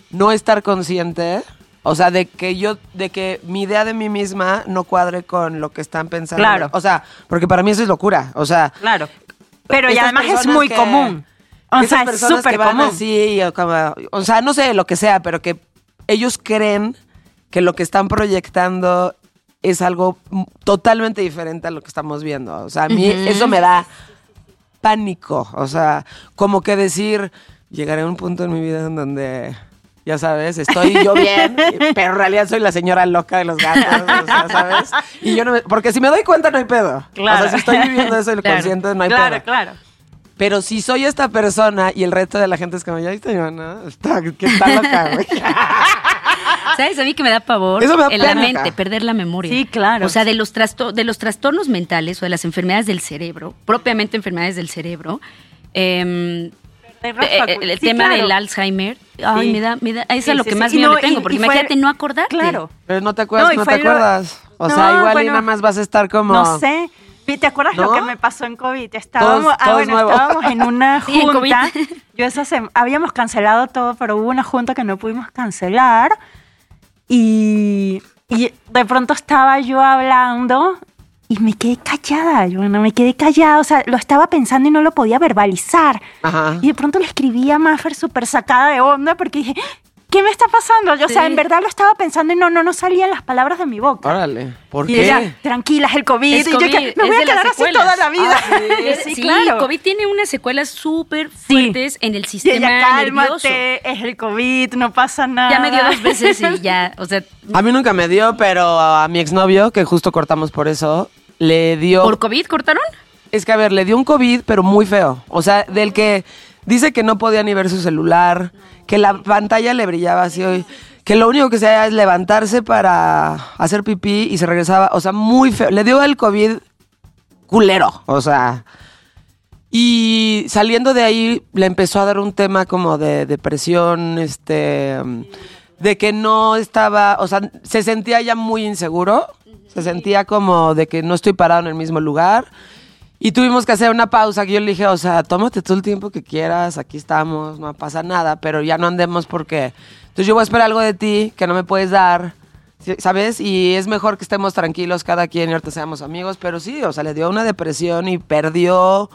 no estar consciente, o sea, de que yo, de que mi idea de mí misma no cuadre con lo que están pensando. Claro. O sea, porque para mí eso es locura, o sea. Claro. Pero y además es muy que- común. O sea, es súper común. así, o, como- o sea, no sé lo que sea, pero que ellos creen que lo que están proyectando es algo totalmente diferente a lo que estamos viendo. O sea, a mí eso me da pánico. O sea, como que decir, llegaré a un punto en mi vida en donde, ya sabes, estoy yo bien, pero en realidad soy la señora loca de los gatos, o sea, ¿sabes? Y yo no me- porque si me doy cuenta no hay pedo. Claro. O sea, si estoy viviendo eso lo Claro. consciente no hay claro, pedo. claro. Pero si soy esta persona y el resto de la gente es como, ya viste, Ivana, está, que está loca, güey. ¿Sabes? A mí que me da pavor Eso me da en la mente, perder la memoria. Sí, claro. O sea, de los, de los trastornos mentales o de las enfermedades del cerebro, propiamente enfermedades del cerebro, em, eh, eh, el Sí, tema claro. del Alzheimer, ay, Sí. me da, me da, eso Sí, es lo que sí. más Y miedo no, le tengo, y- porque y fue- imagínate no acordarte. Claro. Pero no te acuerdas, No, y no, te lo- acuerdas. O No, sea, igual y bueno. nada más vas a estar como... No sé. ¿Te acuerdas ¿No? lo que me pasó en COVID? Estábamos, Todos- ah, todos bueno, nuevo. estábamos en una Sí, en COVID. junta. Yo esa habíamos cancelado todo, pero hubo una junta que no pudimos cancelar. Y, y de pronto estaba yo hablando y me quedé callada. Yo no me quedé callada. O sea, lo estaba pensando y no lo podía verbalizar. Ajá. Y de pronto le escribí a Maffer súper sacada de onda porque dije, ¿qué me está pasando? Yo, O sea, Sí. en verdad lo estaba pensando y no, no, no salían las palabras de mi boca. Órale, ¿por Y qué? ella, tranquila, es el COVID. Es y yo COVID, que me voy a quedar así toda la vida. Es- sí, COVID tiene unas secuelas súper fuertes en el Y sistema ella, nervioso. cálmate, es el COVID, no pasa nada. Ya me dio dos veces y ya, o sea, A mí nunca me dio, pero a mi exnovio, que justo cortamos por eso, le dio... ¿por COVID cortaron? Es que, a ver, le dio un COVID, pero muy feo. O sea, del que dice que no podía ni ver su celular, que la pantalla le brillaba así hoy, que lo único que se hacía es levantarse para hacer pipí y se regresaba. O sea, muy feo. Le dio el COVID culero. O sea. Y saliendo de ahí le empezó a dar un tema como de depresión, este, de que no estaba, o sea, se sentía ya muy inseguro, se sentía como de que no estoy parado en el mismo lugar. Y tuvimos que hacer una pausa que yo le dije, o sea, tómate todo el tiempo que quieras, aquí estamos, no pasa nada, pero ya no andemos porque... Entonces yo voy a esperar algo de ti que no me puedes dar, ¿sí? ¿sabes? Y es mejor que estemos tranquilos cada quien y ahorita seamos amigos, pero sí, o sea, le dio una depresión y perdió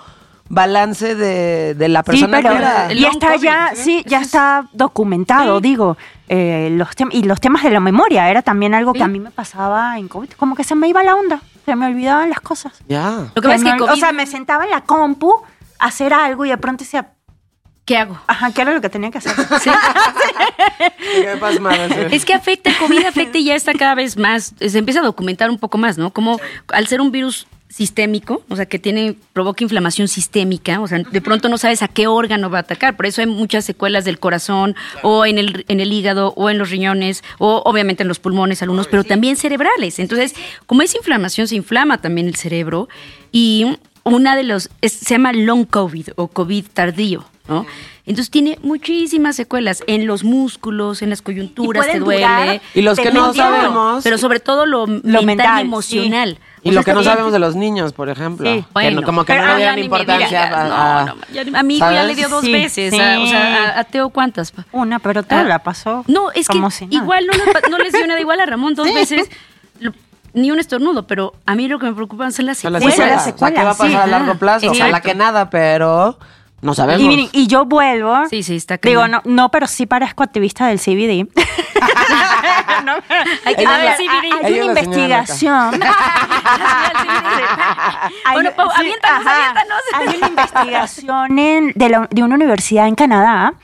balance de, de la Sí, persona pero que era. y está COVID, ya, ¿sí? sí, ya está documentado, digo. eh, los y los temas de la memoria era también algo que Sí. a mí me pasaba en COVID. Como que se me iba la onda, se me olvidaban las cosas. Ya. Lo que pasa es que COVID, O sea, me sentaba en la compu a hacer algo y de pronto decía, ¿qué hago? ajá, ¿qué era lo que tenía que hacer? Sí. Es que afecta, el COVID afecta y ya está cada vez más, se empieza a documentar un poco más, ¿no? Como al ser un virus sistémico, o sea, que tiene, provoca inflamación sistémica, o sea, de pronto no sabes a qué órgano va a atacar, por eso hay muchas secuelas del corazón, o en el, en el hígado, o en los riñones, o obviamente en los pulmones algunos, pero también cerebrales. Entonces, como es inflamación, se inflama también el cerebro, y una de los, es- se llama long COVID, o COVID tardío, ¿no? Entonces tiene muchísimas secuelas en los músculos, en las coyunturas, Y te duele. Y los que no sabemos. Pero sobre todo lo, mental, mental, y emocional. Y O lo sea, que no sabemos de los niños, por ejemplo. Sí. Que Bueno, no- como que pero no le dieron ni me importancia a, no, a- no, ya- a mi hijo ya le dio dos Sí, veces. sí. a- o sea, a, a Teo, ¿cuántas? Una, pero todo Ah. la pasó. No, es que si igual no, no les dio nada igual a Ramón dos veces. lo- ni un estornudo, pero a mí lo que me preocupa son las son las secuelas. secuelas. las O sea, ¿qué va a pasar a largo plazo? Ojalá Exacto. que nada, pero no sabemos. Y, yo vuelvo. Sí, sí, está Digo, cañón. no, no, pero sí parezco activista del CBD. No, Hay que darle la- CBD. hay una investigación. Hay- Bueno, aviéntanos, aviéntanos. Hay una investigación en- de, la- de una universidad en Canadá.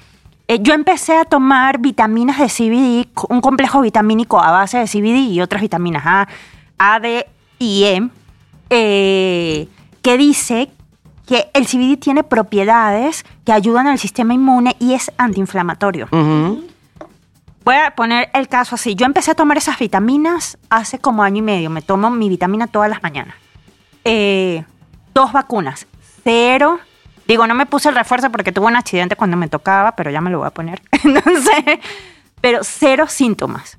Eh, yo empecé a tomar vitaminas de CBD, un complejo vitamínico a base de CBD y otras vitaminas A, A, D y E, eh, que dice que el CBD tiene propiedades que ayudan al sistema inmune y es antiinflamatorio. Ujú. Voy a poner el caso así. Yo empecé a tomar esas vitaminas hace como año y medio. Me tomo mi vitamina todas las mañanas. Eh, dos vacunas. Cero. Digo, no me puse el refuerzo porque tuve un accidente cuando me tocaba, pero ya me lo voy a poner. Entonces, pero cero síntomas.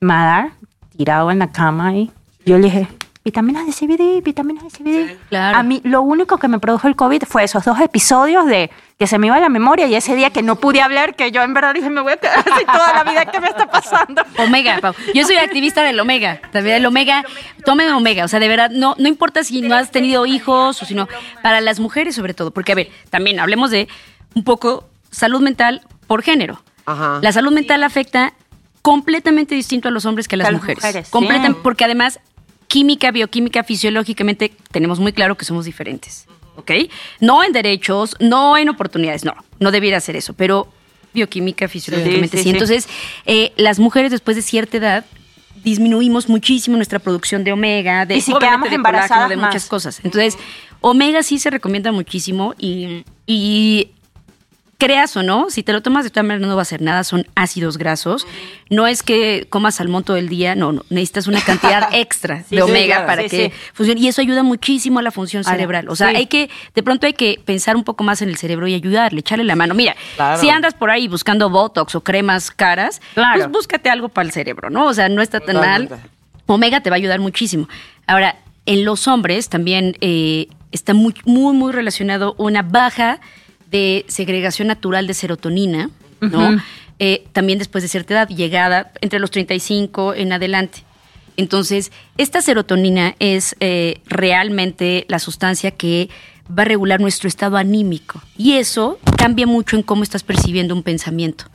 Madar, tirado en la cama y yo le dije, vitaminas de CBD, vitaminas de CBD. claro. A mí lo único que me produjo el COVID fue esos dos episodios de que se me iba la memoria y ese día que no pude hablar, que yo en verdad dije, me voy a quedar así toda la vida, ¿qué me está pasando? Omega, Pau. Yo soy activista del Omega. También el Omega, tomen Omega. O sea, de verdad, no, no importa si no has tenido hijos o si no. Para las mujeres, sobre todo. Porque, a ver, también hablemos de un poco salud mental por género. Ajá. La salud mental afecta completamente distinto a los hombres que a las Que a las mujeres. mujeres, sí. Porque además, química, bioquímica, fisiológicamente, tenemos muy claro que somos diferentes. ¿Ok? No en derechos, no en oportunidades, no, no debiera ser eso, pero bioquímica, fisiológicamente Sí, sí. sí, sí. Entonces, eh, las mujeres después de cierta edad disminuimos muchísimo nuestra producción de omega, de, Y si obviamente quedamos de embarazadas colágeno, de más. muchas cosas. Entonces, omega sí se recomienda muchísimo y, y creas o no, si te lo tomas de todas maneras no va a hacer nada, son ácidos grasos. No es que comas salmón todo el día, no, no, necesitas una cantidad extra Sí, de omega para Sí, que funcione. Y eso ayuda muchísimo a la función cerebral. O sea, hay que, de pronto hay que pensar un poco más en el cerebro y ayudarle, echarle la mano. Mira, Claro. si andas por ahí buscando Botox o cremas caras, Claro. pues búscate algo para el cerebro, ¿no? O sea, no está tan mal. Omega te va a ayudar muchísimo. Ahora, en los hombres también eh, está muy, muy, muy relacionado una baja de segregación natural de serotonina, ¿no? Eh, también después de cierta edad, llegada entre los 35 en adelante. Entonces, esta serotonina es eh, realmente la sustancia que va a regular nuestro estado anímico. Y eso cambia mucho en cómo estás percibiendo un pensamiento.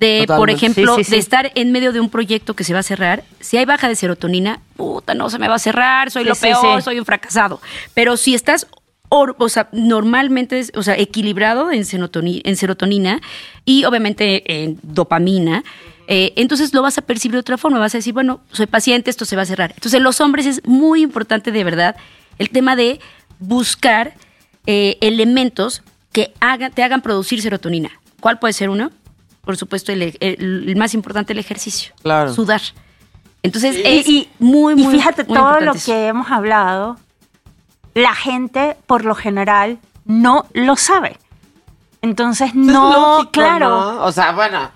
De, por ejemplo, Sí, sí, de estar en medio de un proyecto que se va a cerrar, si hay baja de serotonina, puta, no se me va a cerrar, soy lo peor, soy un fracasado. Pero si estás, or- o sea, normalmente, es- o sea, equilibrado en, serotoni- en serotonina y obviamente en dopamina, eh, entonces lo vas a percibir de otra forma, vas a decir, bueno, soy paciente, esto se va a cerrar. Entonces, los hombres es muy importante de verdad el tema de buscar eh, elementos que hagan, te hagan producir serotonina. ¿Cuál puede ser uno? Por supuesto, el, el- el más importante, el ejercicio. Claro. Sudar. Entonces, Y, es y- muy, y muy fíjate, muy todo lo eso. que hemos hablado, la gente por lo general no lo sabe. Entonces, Es no, lógico, claro. ¿no? O sea, bueno,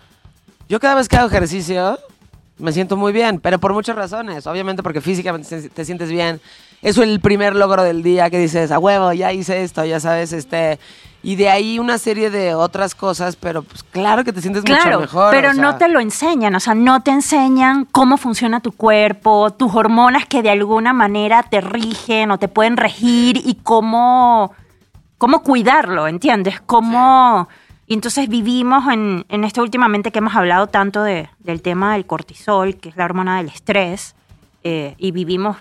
yo cada vez que hago ejercicio me siento muy bien, pero por muchas razones. Obviamente porque físicamente te- te sientes bien. Es el primer logro del día que dices, a huevo, ya hice esto, ya sabes, este... Y de ahí una serie de otras cosas, pero pues claro que te sientes mucho mejor. pero o sea. no te lo enseñan, o sea, no te enseñan cómo funciona tu cuerpo, tus hormonas que de alguna manera te rigen o te pueden regir y cómo, cómo cuidarlo, ¿entiendes? Cómo... Y entonces vivimos en, en esto últimamente que hemos hablado tanto de- del tema del cortisol, que es la hormona del estrés, eh, y vivimos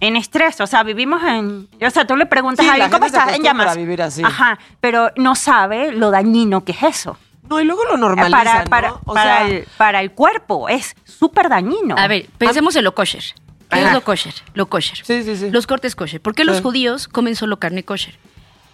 en estrés, o sea, vivimos en... O sea, tú le preguntas Sí, a alguien, ¿cómo estás? En llamas. a vivir así. Ajá, pero no sabe lo dañino que es eso. No, y luego lo normalizan, Para, ¿no? para, O para sea, el, para el cuerpo es súper dañino. A ver, pensemos en lo kosher. ¿Qué Ajá. es lo kosher? Lo kosher. Sí, sí, sí. Los cortes kosher. ¿Por qué los judíos comen solo carne kosher?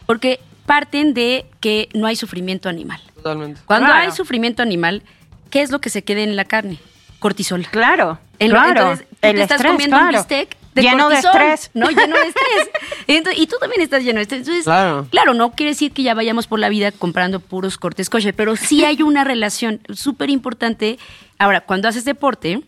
Porque parten de que no hay sufrimiento animal. Totalmente. Cuando Claro. hay sufrimiento animal, ¿qué es lo que se queda en la carne? Cortisol. Claro, En lo- claro. Entonces, tú el te estás estrés, comiendo un claro. bistec de Lleno cortisol, de estrés. ¿no? Lleno de estrés. Entonces, y tú también estás lleno de estrés. Entonces, Claro. claro, no quiere decir que ya vayamos por la vida comprando puros cortes kosher, pero sí hay una relación súper importante. Ahora, cuando haces deporte,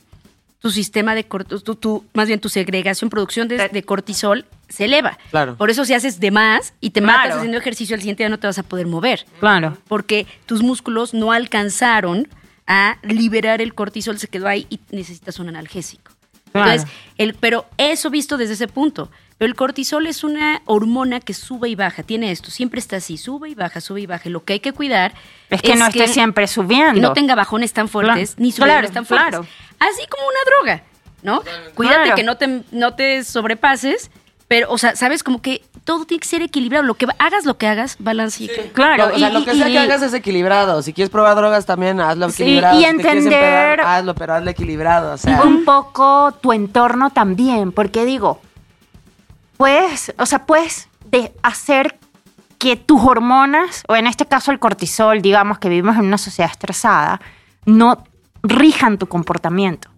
tu sistema de cortisol, tu, tu- más bien tu segregación, producción de, de cortisol se eleva. Claro. Por eso si haces de más y te Claro. matas haciendo ejercicio, al siguiente día no te vas a poder mover Claro. porque tus músculos no alcanzaron a liberar el cortisol, se quedó ahí y necesitas un analgésico. Claro. Entonces, el, pero eso visto desde ese punto. Pero el cortisol es una hormona que sube y baja, tiene esto, siempre está así, sube y baja, sube y baja. Lo que hay que cuidar Es que no esté siempre subiendo. que no tenga bajones tan fuertes Claro, ni subidones claro, tan fuertes. claro. Así como una droga, ¿no? Cuídate Claro. que no te, no te sobrepases, pero, o sea, sabes como que todo tiene que ser equilibrado. Lo que hagas, lo que hagas, balance y equilibrio. Claro, Lo- o sea, y- lo que y- sea que hagas es equilibrado. Si quieres probar drogas también, hazlo Sí, equilibrado. y Si entender- hazlo, pero hazlo equilibrado. O sea, un poco tu entorno también, porque digo, puedes, o sea, puedes de hacer que tus hormonas, o en este caso el cortisol, digamos que vivimos en una sociedad estresada, no rijan tu comportamiento.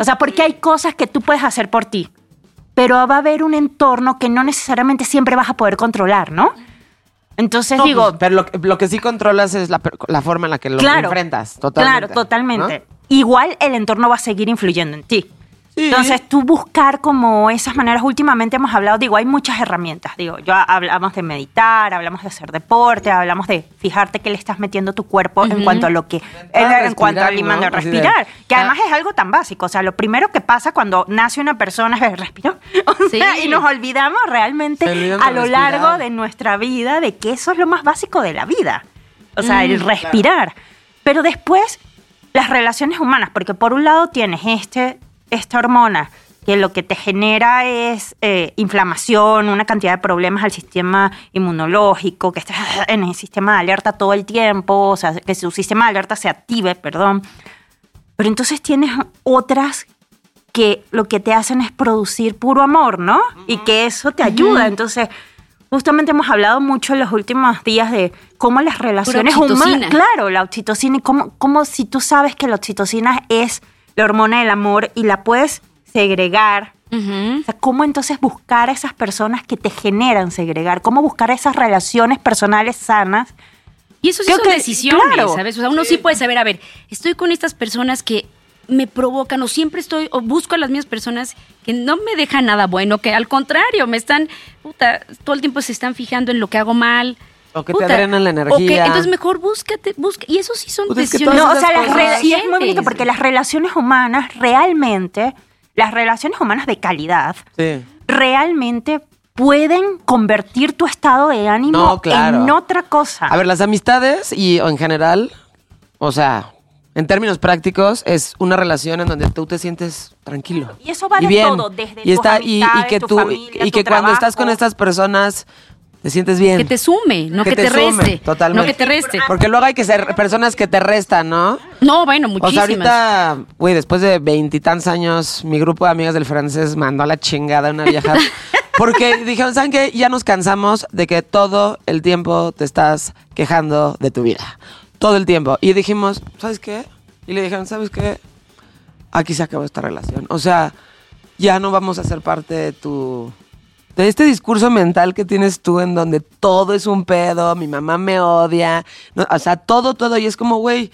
O sea, porque hay cosas que tú puedes hacer por ti, pero va a haber un entorno que no necesariamente siempre vas a poder controlar, ¿no? Entonces no, digo, pues, pero lo, que- lo que sí controlas es la, la forma en la que lo claro, enfrentas. Totalmente. Claro, totalmente. ¿no? Igual el entorno va a seguir influyendo en ti. Sí. Entonces, tú buscar como esas maneras, últimamente hemos hablado, digo, hay muchas herramientas, digo, yo hablamos de meditar, hablamos de hacer deporte, hablamos de fijarte que le estás metiendo a tu cuerpo en cuanto a lo que, en cuanto ¿no? de Así de- respirar, que Ah. además es algo tan básico, o sea, lo primero que pasa cuando nace una persona es respirar, o sea, Sí. y nos olvidamos realmente a lo respirar. largo de nuestra vida de que eso es lo más básico de la vida, o sea, Mm, el respirar, pero después las relaciones humanas, porque por un lado tienes este, esta hormona que lo que te genera es eh, inflamación, una cantidad de problemas al sistema inmunológico, que estás en el sistema de alerta todo el tiempo, o sea, que su sistema de alerta se active, perdón. Pero entonces tienes otras que lo que te hacen es producir puro amor, ¿no? Y que eso te ayuda. Entonces, justamente hemos hablado mucho en los últimos días de cómo las relaciones humanas, claro, la oxitocina y cómo, cómo si tú sabes que la oxitocina es la hormona del amor y la puedes segregar. O sea, ¿cómo entonces buscar a esas personas que te generan segregar? ¿Cómo buscar esas relaciones personales sanas? Y eso sí Creo son que, decisiones, claro. ¿sabes? O sea, uno sí. puede saber, a ver, estoy con estas personas que me provocan o siempre estoy o busco a las mismas personas que no me dejan nada bueno, que al contrario, me están, puta, todo el tiempo se están fijando en lo que hago mal. O que te drenan la O que- energía. entonces mejor búscate, busca. Y eso sí son Pues es que decisiones. No, o sea, las re- y es muy bonito porque las relaciones humanas realmente, las relaciones humanas de calidad, Sí. realmente pueden convertir tu estado de ánimo No, claro. en otra cosa. A ver, las amistades y o en general, o sea, en términos prácticos, es una relación en donde tú te sientes tranquilo. Y eso va de todo, desde y tus y, y amistades, que tu tú familia, y tu que cuando estás con estas personas te sientes bien. Que te sume, no que, te, sume, reste. Totalmente. No que te reste. Porque luego hay que ser personas que te restan, ¿no? No, bueno, O muchísimas. sea, ahorita, güey, después de veintitantos años, mi grupo de amigas del francés mandó a la chingada una vieja. Porque dijeron, ¿saben qué? Ya nos cansamos de que todo el tiempo te estás quejando de tu vida. Todo el tiempo. Y dijimos, ¿sabes qué? Y le dijeron, ¿sabes qué? Aquí se acabó esta relación. O sea, ya no vamos a ser parte de tu... De este discurso mental que tienes tú en donde todo es un pedo, mi mamá me odia, no, o sea, todo, todo, y es como, güey,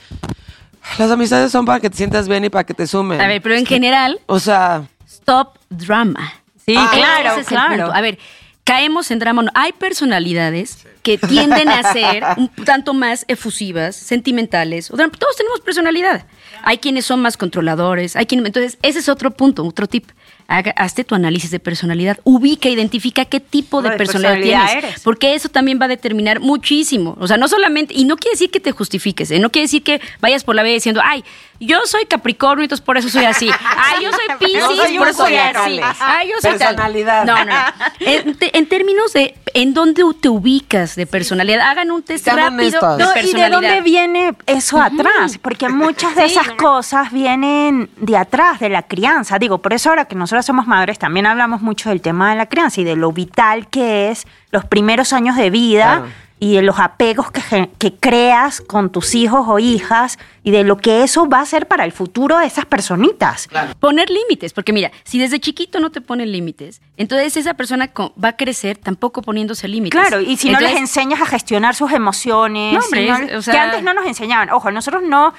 las amistades son para que te sientas bien y para que te sumen. A ver, pero en general, O sea, stop drama. Sí, Ah, claro, claro. A ver, caemos en drama. no. Hay personalidades que tienden a ser un tanto más efusivas, sentimentales. O todos tenemos personalidad. Hay quienes son más controladores, hay quienes. Entonces, ese es otro punto, otro tip. Haga, hazte tu análisis de personalidad. Ubica, identifica qué tipo de de personalidad, personalidad tienes. eres. Porque eso también va a determinar muchísimo. O sea, no solamente. Y no quiere decir que te justifiques, ¿eh? No quiere decir que vayas por la vida diciendo, ay, yo soy Capricornio, entonces por eso soy así. Ay, yo soy Piscis, soy por eso soy así. Ay, yo soy. Personalidad. No, no, no. En, te- en términos de en dónde te ubicas de personalidad, hagan un test Sean rápido honestos. de No, ¿Y de dónde viene eso atrás? Porque muchas de Sí, esas no, no. cosas vienen de atrás, de la crianza. Digo, por eso ahora que nosotros somos madres, también hablamos mucho del tema de la crianza y de lo vital que es los primeros años de vida Claro. Y de los apegos que, gen- que creas con tus hijos o hijas y de lo que eso va a ser para el futuro de esas personitas. Poner límites, porque mira, si desde chiquito no te ponen límites, entonces esa persona co- va a crecer tampoco poniéndose límites. Claro, y si no les enseñas a gestionar sus emociones, No, hombre, si no- es- o que sea- antes no nos enseñaban. Ojo, nosotros no,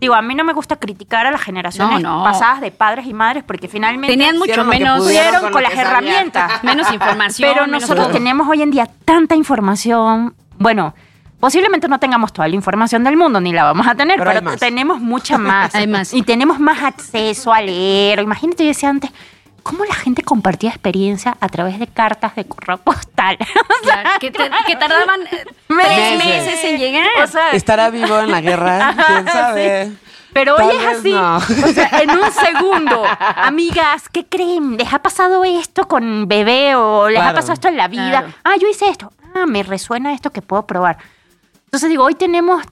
digo, a mí no me gusta criticar a las generaciones No, no. pasadas de padres y madres porque finalmente Tenían mucho que menos, pudieron pudieron con las que sabían. herramientas. menos información. Pero menos nosotros tenemos hoy en día tanta información. Bueno, posiblemente no tengamos toda la información del mundo, ni la vamos a tener, Pero pero, hay más. tenemos mucha más. Hay más. Y tenemos más acceso a leer. Imagínate, yo decía antes, ¿cómo la gente compartía experiencia a través de cartas de correo postal? O sea, Claro, que, te- que tardaban eh, Meses. tres meses en llegar. O sea, ¿estará vivo en la guerra? ¿Quién sabe? Pero Tal hoy es así. no. O sea, en un segundo. Amigas, ¿qué creen? ¿Les ha pasado esto con bebé o les ha pasado esto en la vida? Claro. Ah, yo hice esto. Ah, me resuena esto que puedo probar. Entonces digo, hoy tenemos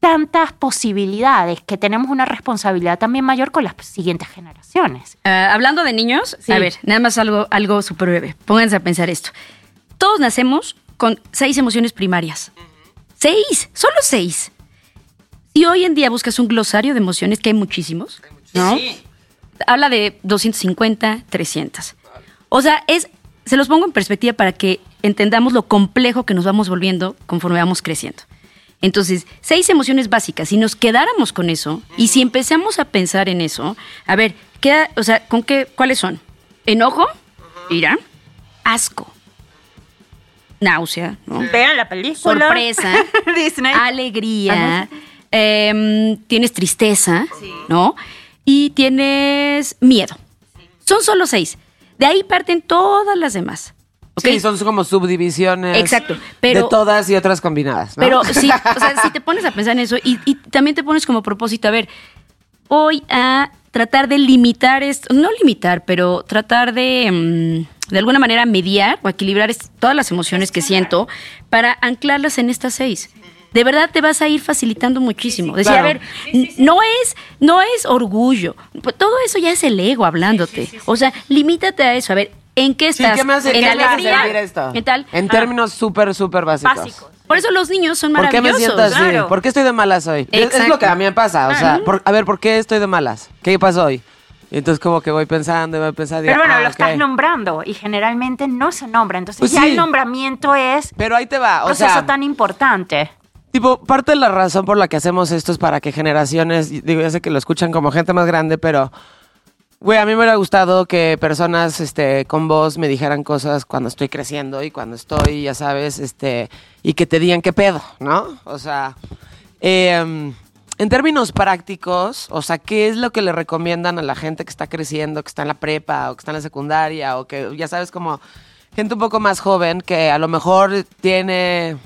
tantas posibilidades que tenemos una responsabilidad también mayor con las siguientes generaciones. Ah, hablando de niños, Sí. a ver, nada más algo, algo súper breve. Pónganse a pensar esto. Todos nacemos con seis emociones primarias. Seis, solo seis. Si hoy en día buscas un glosario de emociones, que hay muchísimos, ¿no? Habla de 250, 300. O sea, es, se los pongo en perspectiva para que entendamos lo complejo que nos vamos volviendo conforme vamos creciendo. Entonces, seis emociones básicas. Si nos quedáramos con eso y si empezamos a pensar en eso, a ver, queda, o sea, ¿con qué, ¿cuáles son? Enojo, ira, asco, náusea, ¿no? Vean la película. sorpresa, Disney. alegría, em, tienes tristeza, ¿no? Y tienes miedo. Son solo seis. De ahí parten todas las demás. ¿ok? Sí, son como subdivisiones. Exacto, pero- de todas y otras combinadas. ¿no? Pero sí, o sea, si te pones a pensar en eso y, y también te pones como propósito, a ver, hoy a tratar de limitar esto, no limitar, pero tratar de, mm, de alguna manera mediar o equilibrar todas las emociones que siento para anclarlas en estas seis. De verdad te vas a ir facilitando muchísimo. Decir, claro. a ver, no es, no es orgullo. Pues Todo eso ya es el ego hablándote. O sea, limítate a eso. A ver, ¿en qué Sí, estás? ¿qué me hace, ¿En qué me hace alegría? esto? ¿Qué tal? En Ah, términos súper, súper básicos. Básicos. Por eso los niños son ¿Por qué me maravillosos. siento así? claro. ¿Por qué estoy de malas hoy? Es- Es, lo que a mí me pasa. O sea, por- a ver, ¿por qué estoy de malas? ¿Qué pasó hoy? Y entonces como que voy pensando y voy pensando. Pero digo, bueno, ah, lo ok. estás nombrando y generalmente no se nombra. Entonces Pues ya sí. el nombramiento es Pero ahí te va. O proceso sea, tan importante. Tipo, parte de la razón por la que hacemos esto es para que generaciones, digo, ya sé que lo escuchan como gente más grande, pero, güey, a mí me hubiera gustado que personas este, con voz me dijeran cosas cuando estoy creciendo y cuando estoy, ya sabes, este, y que te digan qué pedo, ¿no? O sea, em, en términos prácticos, o sea, ¿qué es lo que le recomiendan a la gente que está creciendo, que está en la prepa o que está en la secundaria o que, ya sabes, como gente un poco más joven que a lo mejor tiene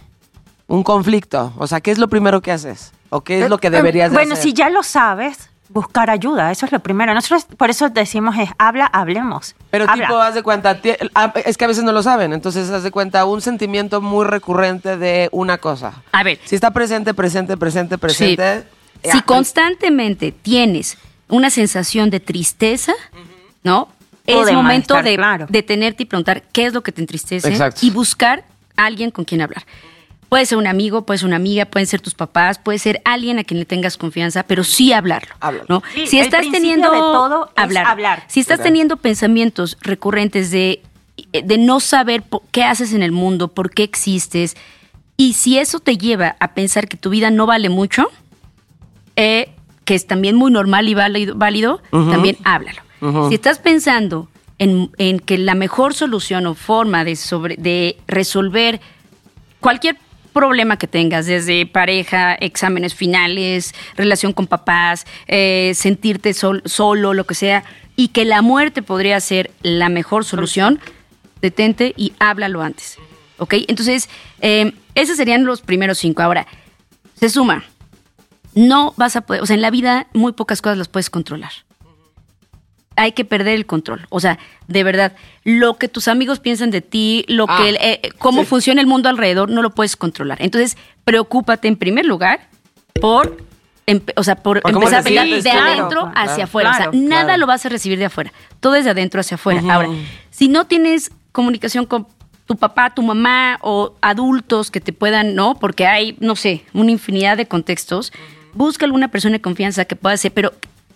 un conflicto? O sea, ¿qué es lo primero que haces? ¿O qué es lo que Eh, deberías de Bueno, hacer? si ya lo sabes, buscar ayuda, eso es lo primero. Nosotros por eso decimos es habla, hablemos. Pero Habla. tipo, haz de cuenta, ah, es que a veces no lo saben, entonces haz de cuenta un sentimiento muy recurrente de una cosa. A ver. Si está presente, presente, presente, presente. Sí. eh, Si ah, constantemente tienes una sensación de tristeza, ¿no? O Es momento malestar, de claro. detenerte y preguntar qué es lo que te entristece Exacto. y buscar a alguien con quien hablar. Puede ser un amigo, puede ser una amiga, pueden ser tus papás, puede ser alguien a quien le tengas confianza, pero sí hablarlo. Háblalo. ¿no? Sí, si estás teniendo de todo es hablar, hablar. si estás teniendo pensamientos recurrentes de, de no saber qué haces en el mundo, por qué existes, y si eso te lleva a pensar que tu vida no vale mucho, eh, que es también muy normal y válido, válido, también háblalo. Si estás pensando en, en que la mejor solución o forma de, sobre, de resolver cualquier problema que tengas, desde pareja, exámenes finales, relación con papás, eh, sentirte sol- solo, lo que sea, y que la muerte podría ser la mejor solución, detente y háblalo antes. ¿Ok? Entonces, eh, esos serían los primeros cinco. Ahora, se suma. No vas a poder, o sea, en la vida muy pocas cosas las puedes controlar. Hay que perder el control. O sea, de verdad, lo que tus amigos piensan de ti, lo Ah, que, el- eh, cómo sí. funciona el mundo alrededor, no lo puedes controlar. Entonces, preocúpate en primer lugar por, o sea, por empezar a pensar de adentro hacia claro, afuera. claro, o sea, nada claro. lo vas a recibir de afuera. Todo es de adentro hacia afuera. Ahora, si no tienes comunicación con tu papá, tu mamá o adultos que te puedan, ¿no? Porque hay, no sé, una infinidad de contextos. Busca alguna persona de confianza que pueda ser, pero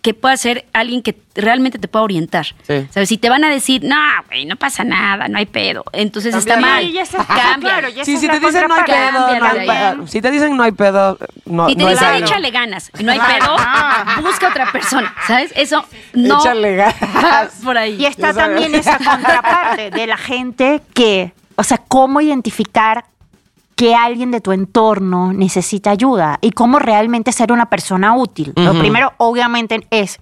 que pueda ser alguien que realmente te pueda orientar. Sí. ¿Sabes? Si te van a decir, no, güey, no pasa nada, no hay pedo. Entonces está mal. Sí, ya claro, ya Sí, si te dicen no hay pedo, no hay pedo. Si te dicen no hay pedo, no, Si te no dicen échale ganas no hay pedo, busca otra persona, ¿sabes? Eso no Échale ganas. por ahí. Y está también esa contraparte de la gente que, o sea, cómo identificar que alguien de tu entorno necesita ayuda y cómo realmente ser una persona útil. Lo primero, obviamente, es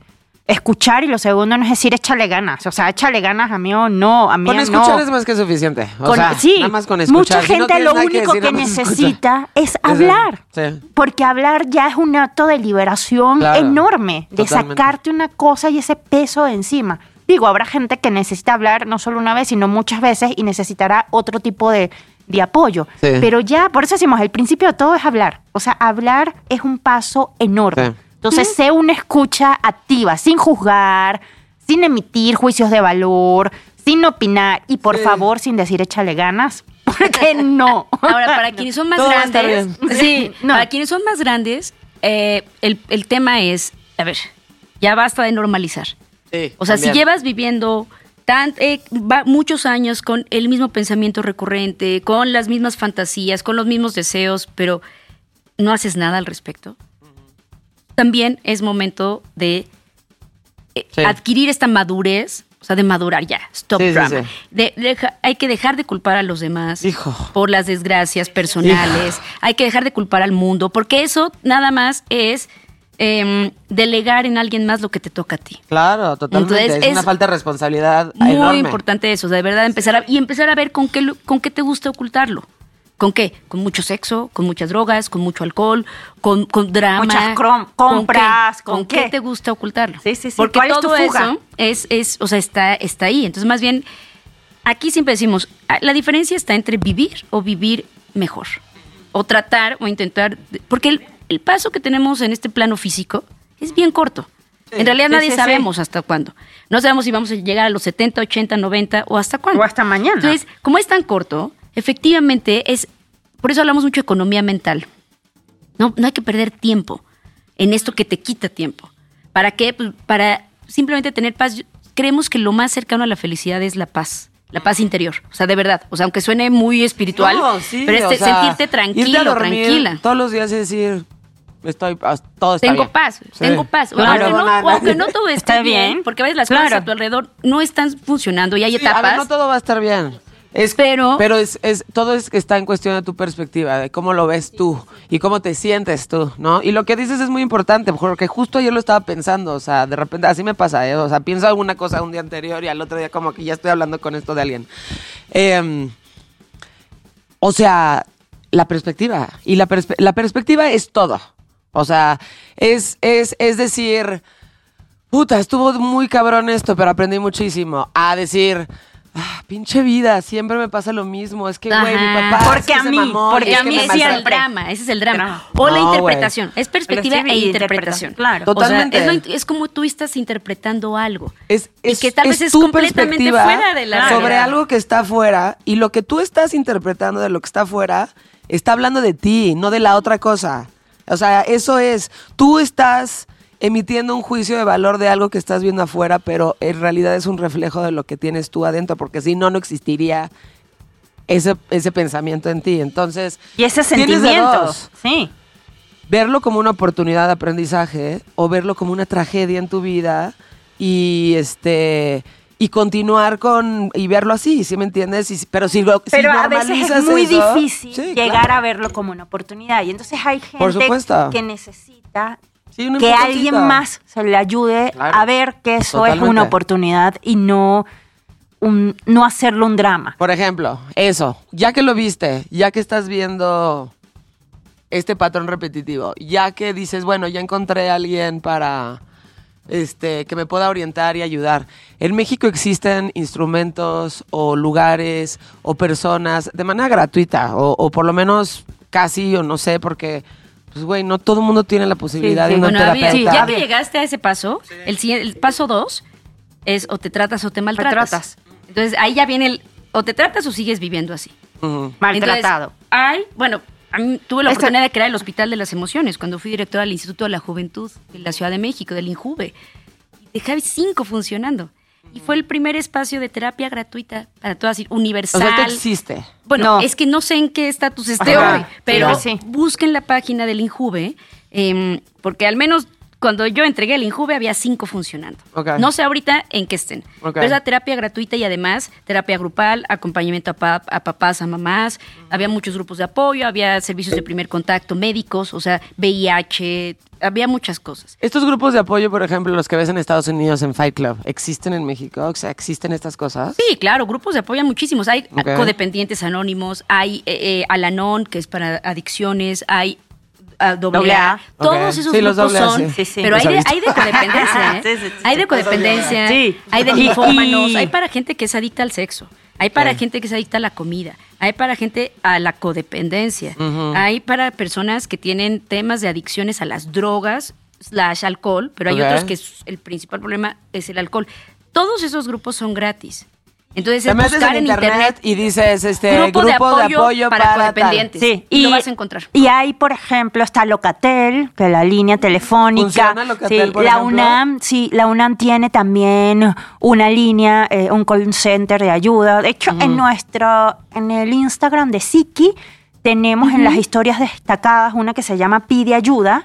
escuchar y lo segundo no es decir échale ganas. O sea, échale ganas, amigo, no, amigo, Con escuchar no. es más que suficiente. O Con- sea, sí, nada más con escuchar. mucha Si no gente tienes lo único decir, que, necesita es hablar. Sí. Porque hablar ya es un acto de liberación Claro, enorme, de totalmente. sacarte una cosa y ese peso de encima. Digo, habrá gente que necesita hablar no solo una vez, sino muchas veces y necesitará otro tipo de, de apoyo. Sí. Pero ya, por eso decimos, el principio de todo es hablar. O sea, hablar es un paso enorme. Sí. Entonces, sé una escucha activa, sin juzgar, sin emitir juicios de valor, sin opinar y por Sí. favor, sin decir échale ganas, porque no. Ahora, para quienes son más Todo grandes, sí, No. para quienes son más grandes, eh, el, el tema es, a ver, ya basta de normalizar. Sí, O sea, también. si llevas viviendo tan, eh, va- muchos años con el mismo pensamiento recurrente, con las mismas fantasías, con los mismos deseos, pero no haces nada al respecto, también es momento de eh, Sí. adquirir esta madurez, o sea, de madurar ya, stop Sí, drama. sí. De- deja- hay que dejar de culpar a los demás Hijo. por las desgracias personales, hay que dejar de culpar al mundo, porque eso nada más es em, delegar en alguien más lo que te toca a ti. Claro, totalmente. Entonces, es, una falta de responsabilidad Muy enorme. importante eso, de verdad empezar a, y empezar a ver con qué, con qué te gusta ocultarlo. ¿Con qué? Con mucho sexo, con muchas drogas, con mucho alcohol, con, con drama. Muchas crom- ¿Con compras, qué? ¿con ¿Con qué qué? te gusta ocultarlo? Sí, sí, sí. Porque ¿Cuál es tu todo fuga? eso es, es, o sea, está, está ahí. Entonces, más bien, aquí siempre decimos, ah, la diferencia está entre vivir o vivir mejor. O tratar o intentar. Porque el, el paso que tenemos en este plano físico es bien corto. En realidad Sí, nadie sí, sabemos hasta cuándo. No sabemos si vamos a llegar a los 70, 80, 90 o hasta cuándo. O hasta mañana. Entonces, como es tan corto, efectivamente es. Por eso hablamos mucho de economía mental. No, no hay que perder tiempo en esto que te quita tiempo. ¿Para qué? Pues para simplemente tener paz. Creemos que lo más cercano a la felicidad es la paz. La paz interior. O sea, de verdad. O sea, aunque suene muy espiritual, No, sí, pero o este, sea, sentirte irte a tranquilo, dormir tranquila. Todos los días y decir, estoy, ah, todo está Tengo bien. paz, Sí. tengo paz. Claro. aunque, no, aunque todo esté Está bien, bien. porque a veces las Claro. cosas a tu alrededor no están funcionando y hay Sí, a etapas. ver, no todo va a estar bien. Es, Pero- pero es, es, todo es que está en cuestión de tu perspectiva, de cómo lo ves tú y cómo te sientes tú, ¿no? Y lo que dices es muy importante, porque justo ayer lo estaba pensando, o sea, de repente así me pasa, ¿eh? O sea, pienso alguna cosa un día anterior y al otro día como que ya estoy hablando con esto de alguien. Em, o sea, la perspectiva. Y la, perspe- la perspectiva es todo. O sea, es, es, es decir, puta, estuvo muy cabrón esto, pero aprendí muchísimo. A decir, ah, pinche vida, siempre me pasa lo mismo. Es que, güey, mi papá. Porque es que a se mí, mamó, porque a mí es el drama, ese es el drama. O la No, interpretación. Es perspectiva e y interpretación. claro. Totalmente. O sea, es, lo- es como tú estás interpretando algo. Es, y es- que tal vez es tu completamente perspectiva fuera de la sobre realidad. algo que está afuera y lo que tú estás interpretando de lo que está afuera está hablando de ti, no de la otra cosa. O sea, eso es, tú estás emitiendo un juicio de valor de algo que estás viendo afuera, pero en realidad es un reflejo de lo que tienes tú adentro, porque si no, no existiría ese, ese pensamiento en ti. Entonces, Y ese sentimiento. Sí. verlo como una oportunidad de aprendizaje o verlo como una tragedia en tu vida y este y continuar con y verlo así, ¿sí me entiendes? Y pero si, lo- si Pero a veces es muy eso- difícil Sí, llegar claro. a verlo como una oportunidad. Y entonces hay gente que necesita Sí, que alguien más se le ayude Claro. a ver que eso es una oportunidad y no, un, no hacerlo un drama. Por ejemplo, eso, ya que lo viste, ya que estás viendo este patrón repetitivo, ya que dices, bueno, ya encontré a alguien para este que me pueda orientar y ayudar. En México existen instrumentos o lugares o personas de manera gratuita o, o por lo menos casi o no sé porque pues güey, no todo el mundo tiene la posibilidad sí. de una Bueno, terapeuta. ya que llegaste a ese paso, el, paso dos es o te tratas o te maltratas. Maltratas. Entonces ahí ya viene el o te tratas o sigues viviendo así. Maltratado. Entonces, hay, bueno, tuve la oportunidad de crear el Hospital de las Emociones cuando fui directora del Instituto de la Juventud de la Ciudad de México, del INJUVE. Y dejé cinco funcionando. Y fue el primer espacio de terapia gratuita para todas, o universal. sea, esto existe. Bueno, No. es que no sé en qué estatus esté Ajá. hoy, pero Sí, busquen la página del INJUVE, em, porque al menos cuando yo entregué el INJUVE había cinco funcionando. Ok. No sé ahorita en qué estén. Ok. Pero es la terapia gratuita y además terapia grupal, acompañamiento a, pa- a papás, a mamás. Había muchos grupos de apoyo, había servicios de primer contacto, médicos, o sea, VIH, había muchas cosas. Estos grupos de apoyo, por ejemplo, los que ves en Estados Unidos en Fight Club, ¿existen en México? O sea, ¿existen estas cosas? Sí, claro, grupos de apoyo hay muchísimos. Hay Ok. codependientes anónimos, hay eh, eh, Alanon, que es para adicciones, hay ah, doble A. A. Todos esos Sí, grupos doble A, son. sí. Sí, sí. Pero hay de, hay de codependencia, ¿eh? Sí, sí, sí. Hay de codependencia, Sí. hay de linfómanos, y- hay para gente que es adicta al sexo, hay para gente que es adicta a la comida, hay para gente a la codependencia, hay para personas que tienen temas de adicciones a las drogas slash alcohol, pero hay otros que el principal problema es el alcohol. Todos esos grupos son gratis. Entonces, Te es metes buscar en internet, y dices, este, grupo, de, apoyo para, tal. codependientes. Sí, y, lo vas a encontrar. Y hay, por ejemplo, está Locatel, que es la línea telefónica. ¿Funciona Locatel, Sí, por la ejemplo? UNAM, sí, la UNAM tiene también una línea, eh, un call center de ayuda. De hecho, en nuestro, en el Instagram de Siki, tenemos en las historias destacadas una que se llama Pide Ayuda,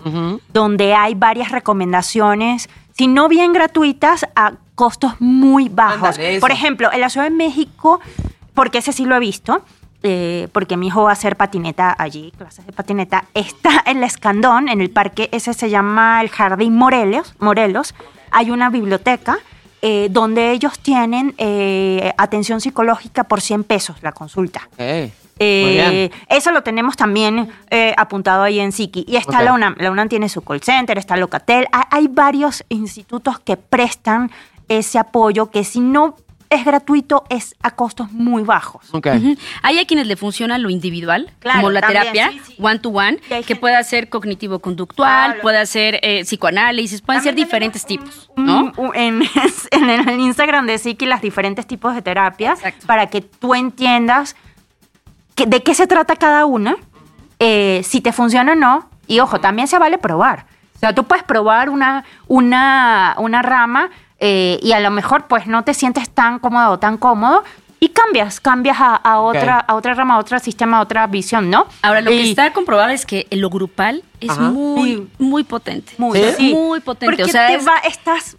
donde hay varias recomendaciones, si no bien gratuitas, a costos muy bajos. Por ejemplo, en la Ciudad de México, porque ese sí lo he visto, eh, porque mi hijo va a hacer patineta allí, clases de patineta, está en la Escandón, en el parque, ese se llama el Jardín Morelos, Morelos. Hay una biblioteca eh, donde ellos tienen eh, atención psicológica por 100 pesos la consulta. Eso lo tenemos también apuntado ahí en Psiqui. Y está la UNAM. La UNAM tiene su call center, está Locatel. Ha- Hay varios institutos que prestan ese apoyo que si no es gratuito es a costos muy bajos. Ok. Ujú. Hay a quienes le funciona lo individual, Claro, como la también, terapia, sí, sí. one to one, que gente- puede ser cognitivo-conductual, Claro. puede ser eh, psicoanálisis, pueden ser También diferentes tenemos tipos, un- ¿no? un- en, en el Instagram de Psiqui las diferentes tipos de terapia Exacto. para que tú entiendas que- de qué se trata cada una, eh, si te funciona o no. Y ojo, también se vale probar. O sea, tú puedes probar una, una, una rama eh, y a lo mejor pues no te sientes tan cómodo o tan cómodo y cambias, cambias a, a otra, a otra rama, a otro sistema, a otra visión, ¿no? Ahora, lo que Y- está comprobado es que lo grupal es Ajá. muy, muy potente. Muy, ¿Sí? sí. Muy potente. Porque o sea, te es, va- estás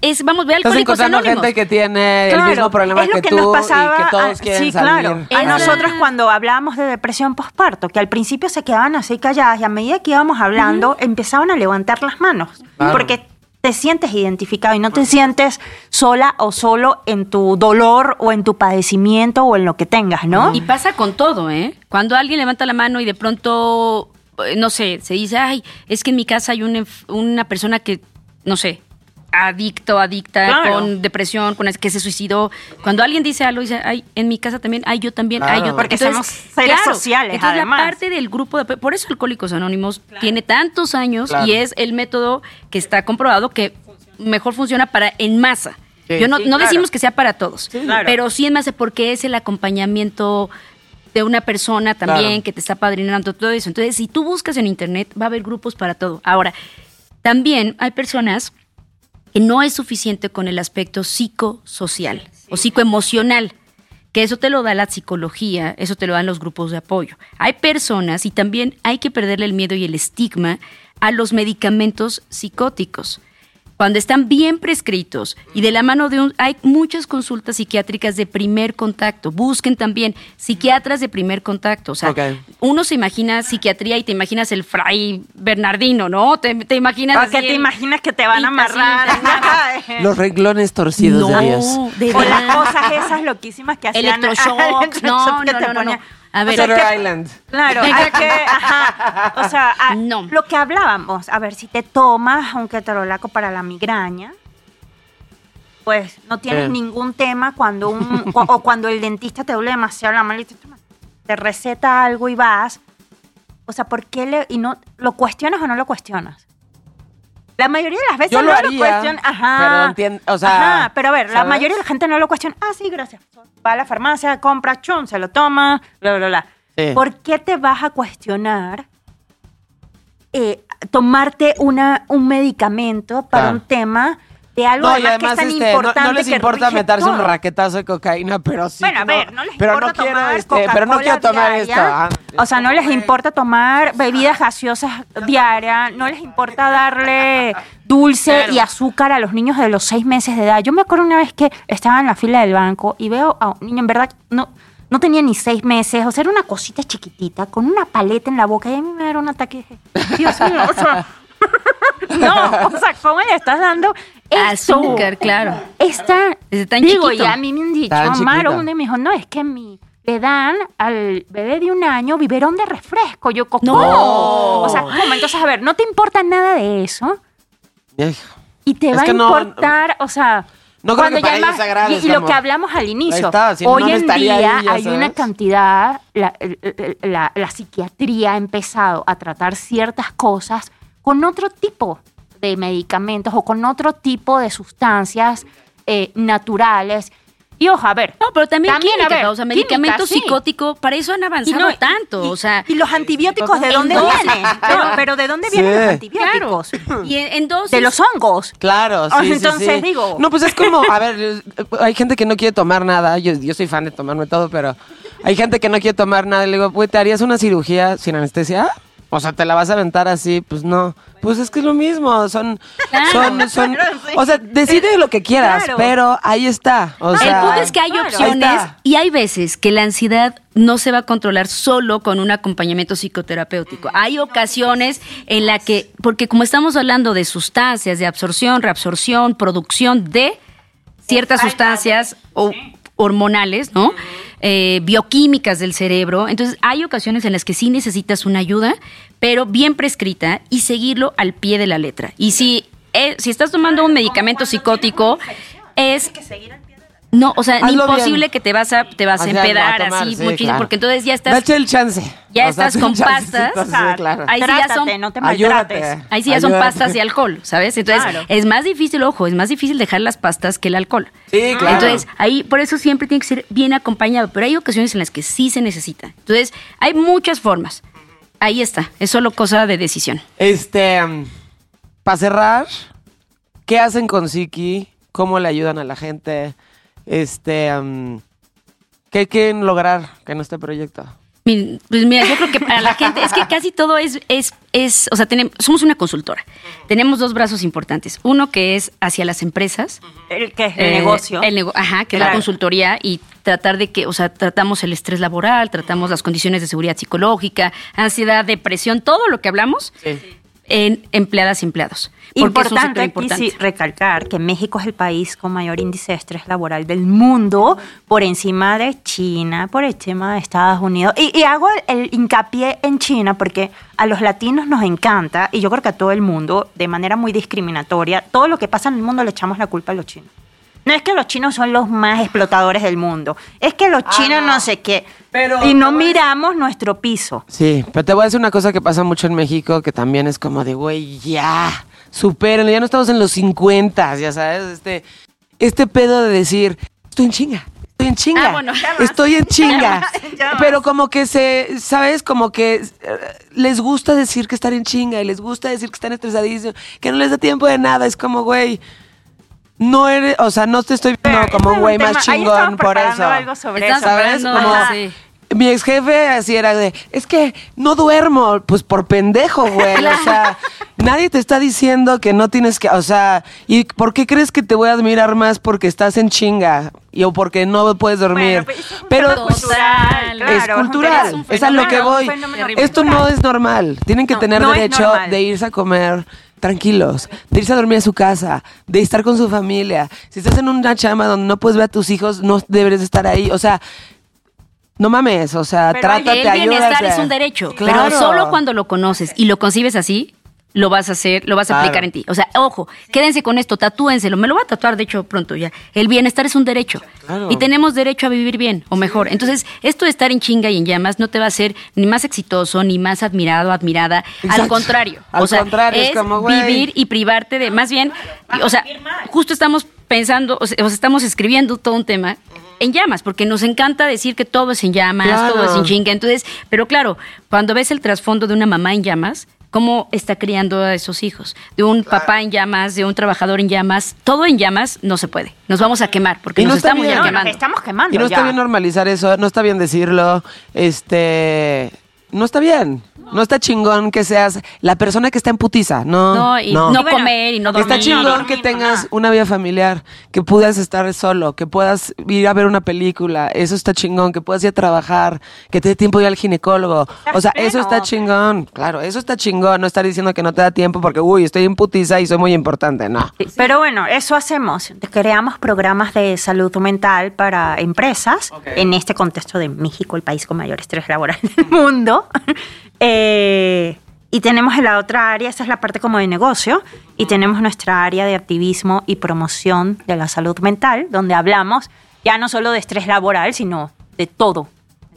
es- vamos, ve Estás Alcohólicos encontrando Anónimos. gente que tiene el Claro, mismo problema es lo que, que tú nos pasaba, y que todos ah, quieren sí, salir. claro. A nosotros cuando hablábamos de depresión postparto, que al principio se quedaban así calladas y a medida que íbamos hablando empezaban a levantar las manos, Claro. porque te sientes identificado y no te sientes sola o solo en tu dolor o en tu padecimiento o en lo que tengas, ¿no? Y pasa con todo, ¿eh? Cuando alguien levanta la mano y de pronto, eh, no sé, se dice, ay, es que en mi casa hay una, una persona que, no sé, adicto, adicta, Claro. con depresión, con que se suicidó. Cuando alguien dice algo, dice, ay, en mi casa también, ay, yo también, ay, Claro. yo Porque Entonces, somos seres sociales, Entonces, además. la parte del grupo de por eso Alcohólicos Anónimos tiene tantos años Claro. y es el método que está comprobado que mejor funciona para en masa. Sí. Yo no, Sí, no claro. decimos que sea para todos, claro. pero sí en masa porque es el acompañamiento de una persona también Claro. que te está padrinando todo eso. Entonces, si tú buscas en internet, va a haber grupos para todo. Ahora, también hay personas no es suficiente con el aspecto psicosocial o psicoemocional, que eso te lo da la psicología, eso te lo dan los grupos de apoyo. Hay personas y también hay que perderle el miedo y el estigma a los medicamentos psicóticos. Cuando están bien prescritos y de la mano de un... Hay muchas consultas psiquiátricas de primer contacto. Busquen también psiquiatras de primer contacto. O sea, uno se imagina psiquiatría y te imaginas el fray Bernardino, ¿no? Te, te imaginas... ¿O así que te imaginas que te van a amarrar? Los renglones torcidos No, de Dios. de o las cosas esas loquísimas que hacían. Electroshock. Electroshock No, no, te no, no. A ver, O sea, Shutter que- Island. Claro, hay que, ajá, o sea, a- No. lo que hablábamos, a ver, si te tomas un ketorolaco para la migraña, pues no tienes Eh. ningún tema cuando un, o cuando el dentista te duele demasiado la mano y te, te receta algo y vas, o sea, ¿por qué le, y no, lo cuestionas o no lo cuestionas? La mayoría de las veces Yo lo no haría, lo cuestionan, ajá. pero o sea, Ajá, pero a ver, la mayoría de la gente no lo cuestiona. Ah, sí, gracias. Va a la farmacia, compra, chun, se lo toma, bla, bla, bla. Sí. ¿Por qué te vas a cuestionar eh, tomarte una, un medicamento para Claro. un tema de algo No, y además, además que es tan este, no, importante no les importa meterse un todo? raquetazo de cocaína, pero sí. Bueno, a ver, no les pero importa no quiero, tomar este, pero no quiero tomar diaria. esto. Ah, o sea, no les importa tomar bebidas gaseosas diarias, no les importa darle dulce y azúcar a los niños de los seis meses de edad. Yo me acuerdo una vez que estaba en la fila del banco y veo a un niño, en verdad, no, no tenía ni seis meses, o sea, era una cosita chiquitita, con una paleta en la boca y a mí me era un ataque. Dios mío, o sea... No, o sea, ¿cómo le estás dando esto? Azúcar, claro. Está, tan digo, chiquito. y a mí me han dicho, Tan chiquita. Maro, un día me dijo, no, es que mi, le dan al bebé de un año biberón de refresco. Yo, ¿cómo? No. O sea, ¿cómo? Entonces, a ver, no te importa nada de eso y te Es va a que no- importar, o sea... No creo que para ya ellos más- sea grave, y, lo que hablamos al inicio, está, si no, hoy no en estaría día ahí, ya hay una sabes. cantidad, la, la- la psiquiatría ha empezado a tratar ciertas cosas con otro tipo de medicamentos o con otro tipo de sustancias eh, naturales. Y ojo, a ver. No, pero también, También, química, a ver, o sea, medicamento química, sí. psicótico, para eso han y avanzado no- tanto, y- o sea... ¿Y los antibióticos de dónde dosis. vienen? Pero, pero ¿de dónde Sí. vienen los Claro. antibióticos? Y en, en dosis... De los hongos. Claro, sí, Ah, sí, entonces sí. digo- No, pues es como, a ver, hay gente que no quiere tomar nada. Yo, yo soy fan de tomarme todo, pero hay gente que no quiere tomar nada. Y le digo, pues, ¿te harías una cirugía sin anestesia? O sea, ¿te la vas a aventar así? Pues no. Pues es que es lo mismo. Son, Claro. son, son. Claro, sí. O sea, decide lo que quieras, Claro. pero ahí está. O el sea, punto es que hay claro. opciones y hay veces que la ansiedad no se va a controlar solo con un acompañamiento psicoterapéutico. Hay ocasiones en la que, porque como estamos hablando de sustancias, de absorción, reabsorción, producción de ciertas sustancias o hormonales, ¿no? Eh, bioquímicas del cerebro. Entonces, hay ocasiones en las que sí necesitas una ayuda, pero bien prescrita y seguirlo al pie de la letra. Y si, eh, si estás tomando un medicamento psicótico, es no, o sea, Hazlo imposible bien. que te vas a te vas a O sea, empedar a tomar, así sí, muchísimo, claro. porque entonces ya estás Date el chance. ya O estás con pastas. sí, claro. Ahí sí ya son no te maltrates. Ayúdate. Ahí sí ya son pastas y alcohol, ¿sabes? Entonces, Claro. es más difícil, ojo, es más difícil dejar las pastas que el alcohol. Sí, claro. Entonces, ahí, por eso siempre tiene que ser bien acompañado, pero hay ocasiones en las que sí se necesita. Entonces, hay muchas formas. Ahí está, es solo cosa de decisión. Este, para cerrar, ¿qué hacen con Siki? ¿Cómo le ayudan a la gente? Este, am, ¿qué quieren lograr con este proyecto? Pues mira, yo creo que para la gente es que casi todo es, es, es o sea, tenemos, somos una consultora. Tenemos dos brazos importantes. Uno que es hacia las empresas. El que es el Eh, negocio. El nego- ajá, que es la consultoría y tratar de que, o sea, tratamos el estrés laboral, tratamos las condiciones de seguridad psicológica, ansiedad, depresión, todo lo que hablamos en empleadas y empleados. Importante, aquí importante. sí recalcar que México es el país con mayor índice de estrés laboral del mundo, por encima de China, por encima de Estados Unidos. Y, y hago el, el hincapié en China porque a los latinos nos encanta, y yo creo que a todo el mundo, de manera muy discriminatoria, todo lo que pasa en el mundo le echamos la culpa a los chinos. No es que los chinos son los más explotadores del mundo, es que los chinos no. sé qué. Pero y no miramos nuestro piso. Sí, pero te voy a decir una cosa que pasa mucho en México, que también es como de, güey, ya, supérenlo, ya no estamos en los 50, ya sabes, este, este pedo de decir, estoy en chinga, estoy en chinga, Ah, bueno, ya vas. estoy en chinga, pero como que se, ¿sabes? Como que eh, les gusta decir que están en chinga y les gusta decir que están estresadísimos, que no les da tiempo de nada, es como, güey, no eres, o sea, no te estoy viendo Pero como ese un güey más chingón por eso. algo sobre Estás eso. ¿Sabes? preparando Como- algo, sí. Mi ex jefe así era de, es que no duermo, pues por pendejo, güey. O sea, nadie te está diciendo que no tienes que, o sea, ¿y por qué crees que te voy a admirar más porque estás en chinga? Y o porque no puedes dormir. Bueno, pero es un pero tema cultural, es claro, es un cultural, es a lo que voy. Esto no es normal. Tienen que No, tener no derecho de irse a comer tranquilos, de irse a dormir a su casa, de estar con su familia. Si estás en una chama donde no puedes ver a tus hijos, no deberes de estar ahí. O sea, no mames, o sea, Pero trátate, el bienestar ayúdate. es un derecho, Claro. pero solo cuando lo conoces y lo concibes así, lo vas a hacer, lo vas a Claro. aplicar en ti. O sea, ojo, quédense con esto, tatúenselo. Me lo voy a tatuar, de hecho, pronto ya. El bienestar es un derecho. Claro. Y tenemos derecho a vivir bien o mejor. Entonces, esto de estar en chinga y en llamas no te va a hacer ni más exitoso, ni más admirado, admirada. Exacto. Al contrario. Al o sea, contrario, es es como, güey. vivir y privarte de, más bien, o sea, justo estamos pensando, o sea, o sea, estamos escribiendo todo un tema en llamas, porque nos encanta decir que todo es en llamas, Claro. todo es en chinga. Entonces, pero claro, cuando ves el trasfondo de una mamá en llamas, cómo está criando a esos hijos, de un papá en llamas, de un trabajador en llamas, todo en llamas no se puede. Nos vamos a quemar porque no nos estamos bien. ya No, No, nos quemando. estamos quemando. Y no está bien normalizar eso, no está bien decirlo, este, no está bien, no está chingón que seas la persona que está en putiza, no, No, y no, comer y no dormir. Está chingón dormir, que tengas una vida familiar, que puedas estar solo, que puedas ir a ver una película, eso está chingón, que puedas ir a trabajar, que te dé tiempo de ir al ginecólogo. O sea, eso está chingón, claro, eso está chingón, no estar diciendo que no te da tiempo porque, uy, estoy en putiza y soy muy importante, no. Pero bueno, eso hacemos. Creamos programas de salud mental para empresas en este contexto de México, el país con mayor estrés laboral del mundo. Eh, y tenemos en la otra área, esta es la parte como de negocio, y tenemos nuestra área de activismo y promoción de la salud mental, donde hablamos ya no solo de estrés laboral, sino de todo.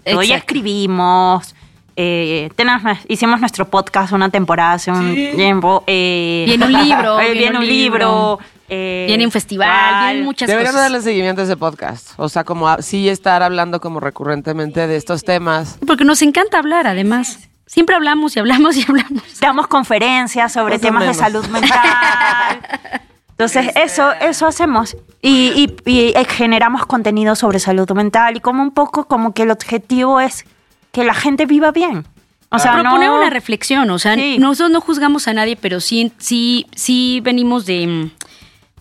De todo. Ya Exacto. escribimos, eh, tenemos- hicimos nuestro podcast una temporada hace un tiempo. eh, Viene un libro, eh, viene viene un libro. libro, eh, Viene un festival, vienen muchas Deberían cosas. darle seguimiento a ese podcast, o sea, como a- sí estar hablando como recurrentemente de estos temas. Porque nos encanta hablar, además. Siempre hablamos y hablamos y hablamos. Damos conferencias sobre temas de salud mental. Entonces, eso, eso hacemos. Y, y- y, eh, generamos contenido sobre salud mental y como un poco como que el objetivo es que la gente viva bien. O sea, proponer no... una reflexión, o sea, Sí. nosotros no juzgamos a nadie, pero sí, sí, sí venimos de,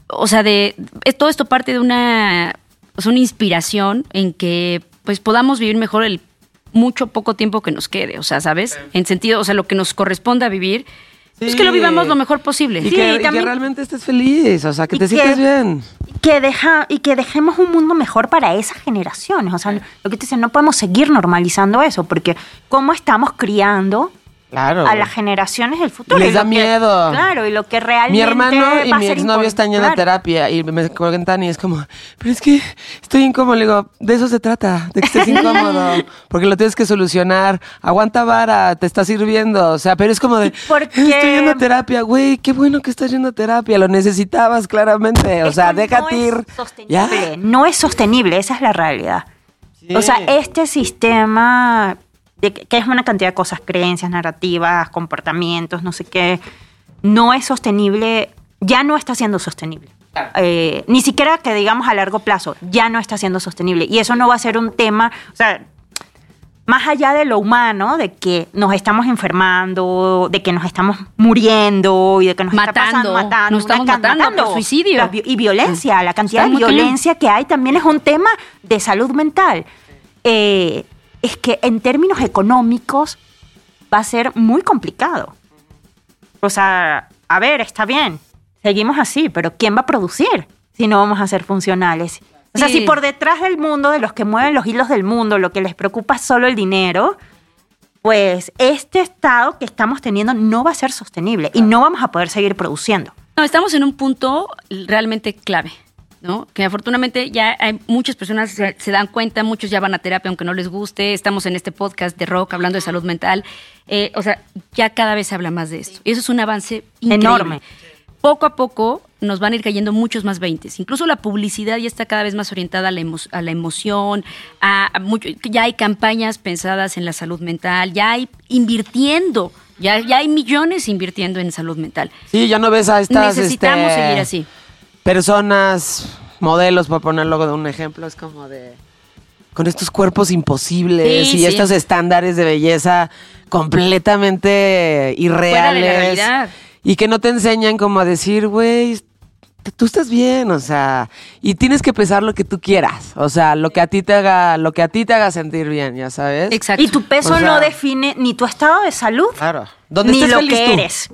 o sea, de todo esto parte de una, o sea, una inspiración en que pues podamos vivir mejor el mucho poco tiempo que nos quede, o sea, ¿sabes? En sentido, o sea, lo que nos corresponda vivir, pues que lo Sí. vivamos lo mejor posible. Y, Sí, que, y que también- realmente estés feliz, o sea, que te que- sientes bien. Y que deja y que dejemos un mundo mejor para esas generaciones. O sea, lo que te dicen, no podemos seguir normalizando eso, porque cómo estamos criando Claro. a las generaciones del futuro. Les da que- miedo. claro, y lo que realmente. Mi hermano y mi exnovio están yendo a terapia y me cuentan y es como, pero es que estoy incómodo. Le digo, de eso se trata, de que estés incómodo, porque lo tienes que solucionar. Aguanta vara, te está sirviendo. O sea, pero es como de, Porque- estoy yendo a terapia, güey, qué bueno que estás yendo a terapia, lo necesitabas claramente. O Esto sea, no déjate es ir. Ya. No es sostenible, esa es la realidad. Sí. O sea, este sistema, de que que es una cantidad de cosas, creencias, narrativas, comportamientos, no sé qué, no es sostenible, ya no está siendo sostenible. Eh, ni siquiera que digamos a largo plazo, ya no está siendo sostenible. Y eso no va a ser un tema, o sea, más allá de lo humano, de que nos estamos enfermando, de que nos estamos muriendo y de que nos está pasando, Matando, matando, nos estamos can- matando por suicidio. Vi- y violencia, la cantidad de violencia que hay también es un tema de salud mental. Eh, es que en términos económicos va a ser muy complicado. O sea, a ver, está bien, seguimos así, pero ¿quién va a producir si no vamos a ser funcionales? O sea, Sí. si por detrás del mundo, de los que mueven los hilos del mundo, lo que les preocupa es solo el dinero, pues este estado que estamos teniendo no va a ser sostenible y no vamos a poder seguir produciendo. No, estamos en un punto realmente clave, ¿no? Que afortunadamente ya hay muchas personas se, se dan cuenta, muchos ya van a terapia aunque no les guste, estamos en este podcast de rock hablando de salud mental, Eh, o sea, ya cada vez se habla más de esto. Y eso es un avance increíble. Enorme. Poco a poco nos van a ir cayendo muchos más veintes. Incluso la publicidad ya está cada vez más orientada a la, emo- a la emoción, a, a mucho- ya hay campañas pensadas en la salud mental, ya hay invirtiendo, ya, ya hay millones invirtiendo en salud mental. Sí, ya no ves a estas Necesitamos este, seguir así. Personas, modelos, por ponerlo de un ejemplo, es como de con estos cuerpos imposibles Sí, y sí. estos estándares de belleza completamente irreales. realidad. Y que no te enseñan como a decir, güey, tú estás bien, o sea, y tienes que pesar lo que tú quieras, o sea, lo que a ti te haga, lo que a ti te haga sentir bien, ya sabes. Exacto. Y tu peso O sea- no define ni tu estado de salud, Claro. Donde ni estés lo feliz que tú. eres.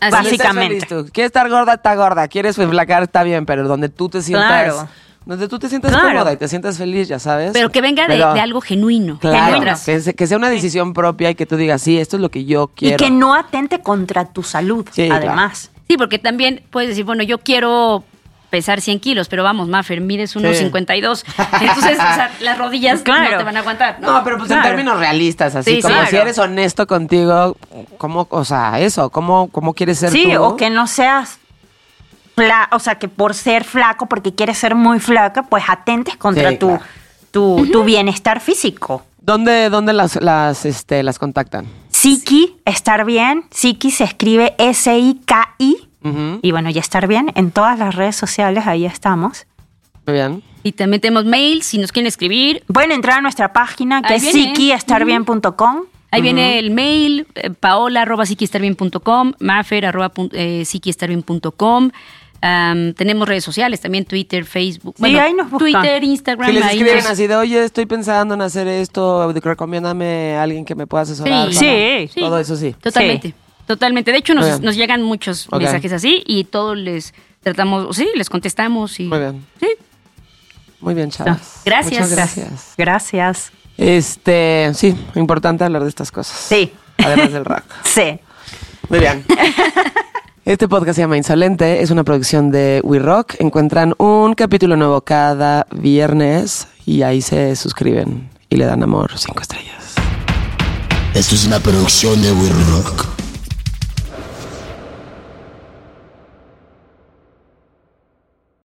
Así Básicamente. Quieres estar gorda, está gorda. Quieres enflacar, está bien, pero donde tú te sientas. Claro. Donde tú te sientas Claro. cómoda y te sientas feliz, ya sabes. Pero que venga de, Pero- de algo genuino. Claro, que, se- que sea una decisión propia y que tú digas, sí, esto es lo que yo quiero. Y que no atente contra tu salud, Sí, claro. además. Sí, porque también puedes decir, bueno, yo quiero pesar 100 kilos, pero vamos, Maffer, mides unos Sí. 52. Entonces, o sea, las rodillas Claro. no te van a aguantar. No, pero pues en términos realistas, así Sí, como claro. si eres honesto contigo, ¿cómo, o sea, eso, cómo, cómo quieres ser Sí, tú? o que no seas fla o sea, que por ser flaco, porque quieres ser muy flaca, pues atentes contra Sí, tu, claro. tu, tu bienestar físico. ¿Dónde, dónde las, las, este, las contactan? Psiqui, estar bien. Psiqui se escribe S-I-K-I. Y bueno, ya estar bien. En todas las redes sociales, ahí estamos. Muy bien. Y también tenemos mail, si nos quieren escribir. Pueden entrar a nuestra página que Ahí es psiquiestarbien.com. Ahí viene el mail, eh, paola arroba psiquiestarbien.com, mafer arroba eh, psiquiestarbien.com. Am, tenemos redes sociales también, Twitter, Facebook. Sí, ahí nos buscan. Twitter, Instagram. Si les ahí escriben nos- así de, oye, estoy pensando en hacer esto, recomiéndame a alguien que me pueda asesorar. Sí. Sí. Todo eso sí. Totalmente, totalmente. De hecho, nos, llegan muchos mensajes así y todos les tratamos, sí, les contestamos. Y, Muy bien. Sí. Muy bien, chavas. Gracias. Muchas gracias. Gracias. Este, sí, importante hablar de estas cosas. Sí. Además del rock. Sí. Muy bien. Este podcast se llama Insolente, es una producción de We Rock. Encuentran un capítulo nuevo cada viernes y ahí se suscriben y le dan amor cinco estrellas. Esto es una producción de We Rock.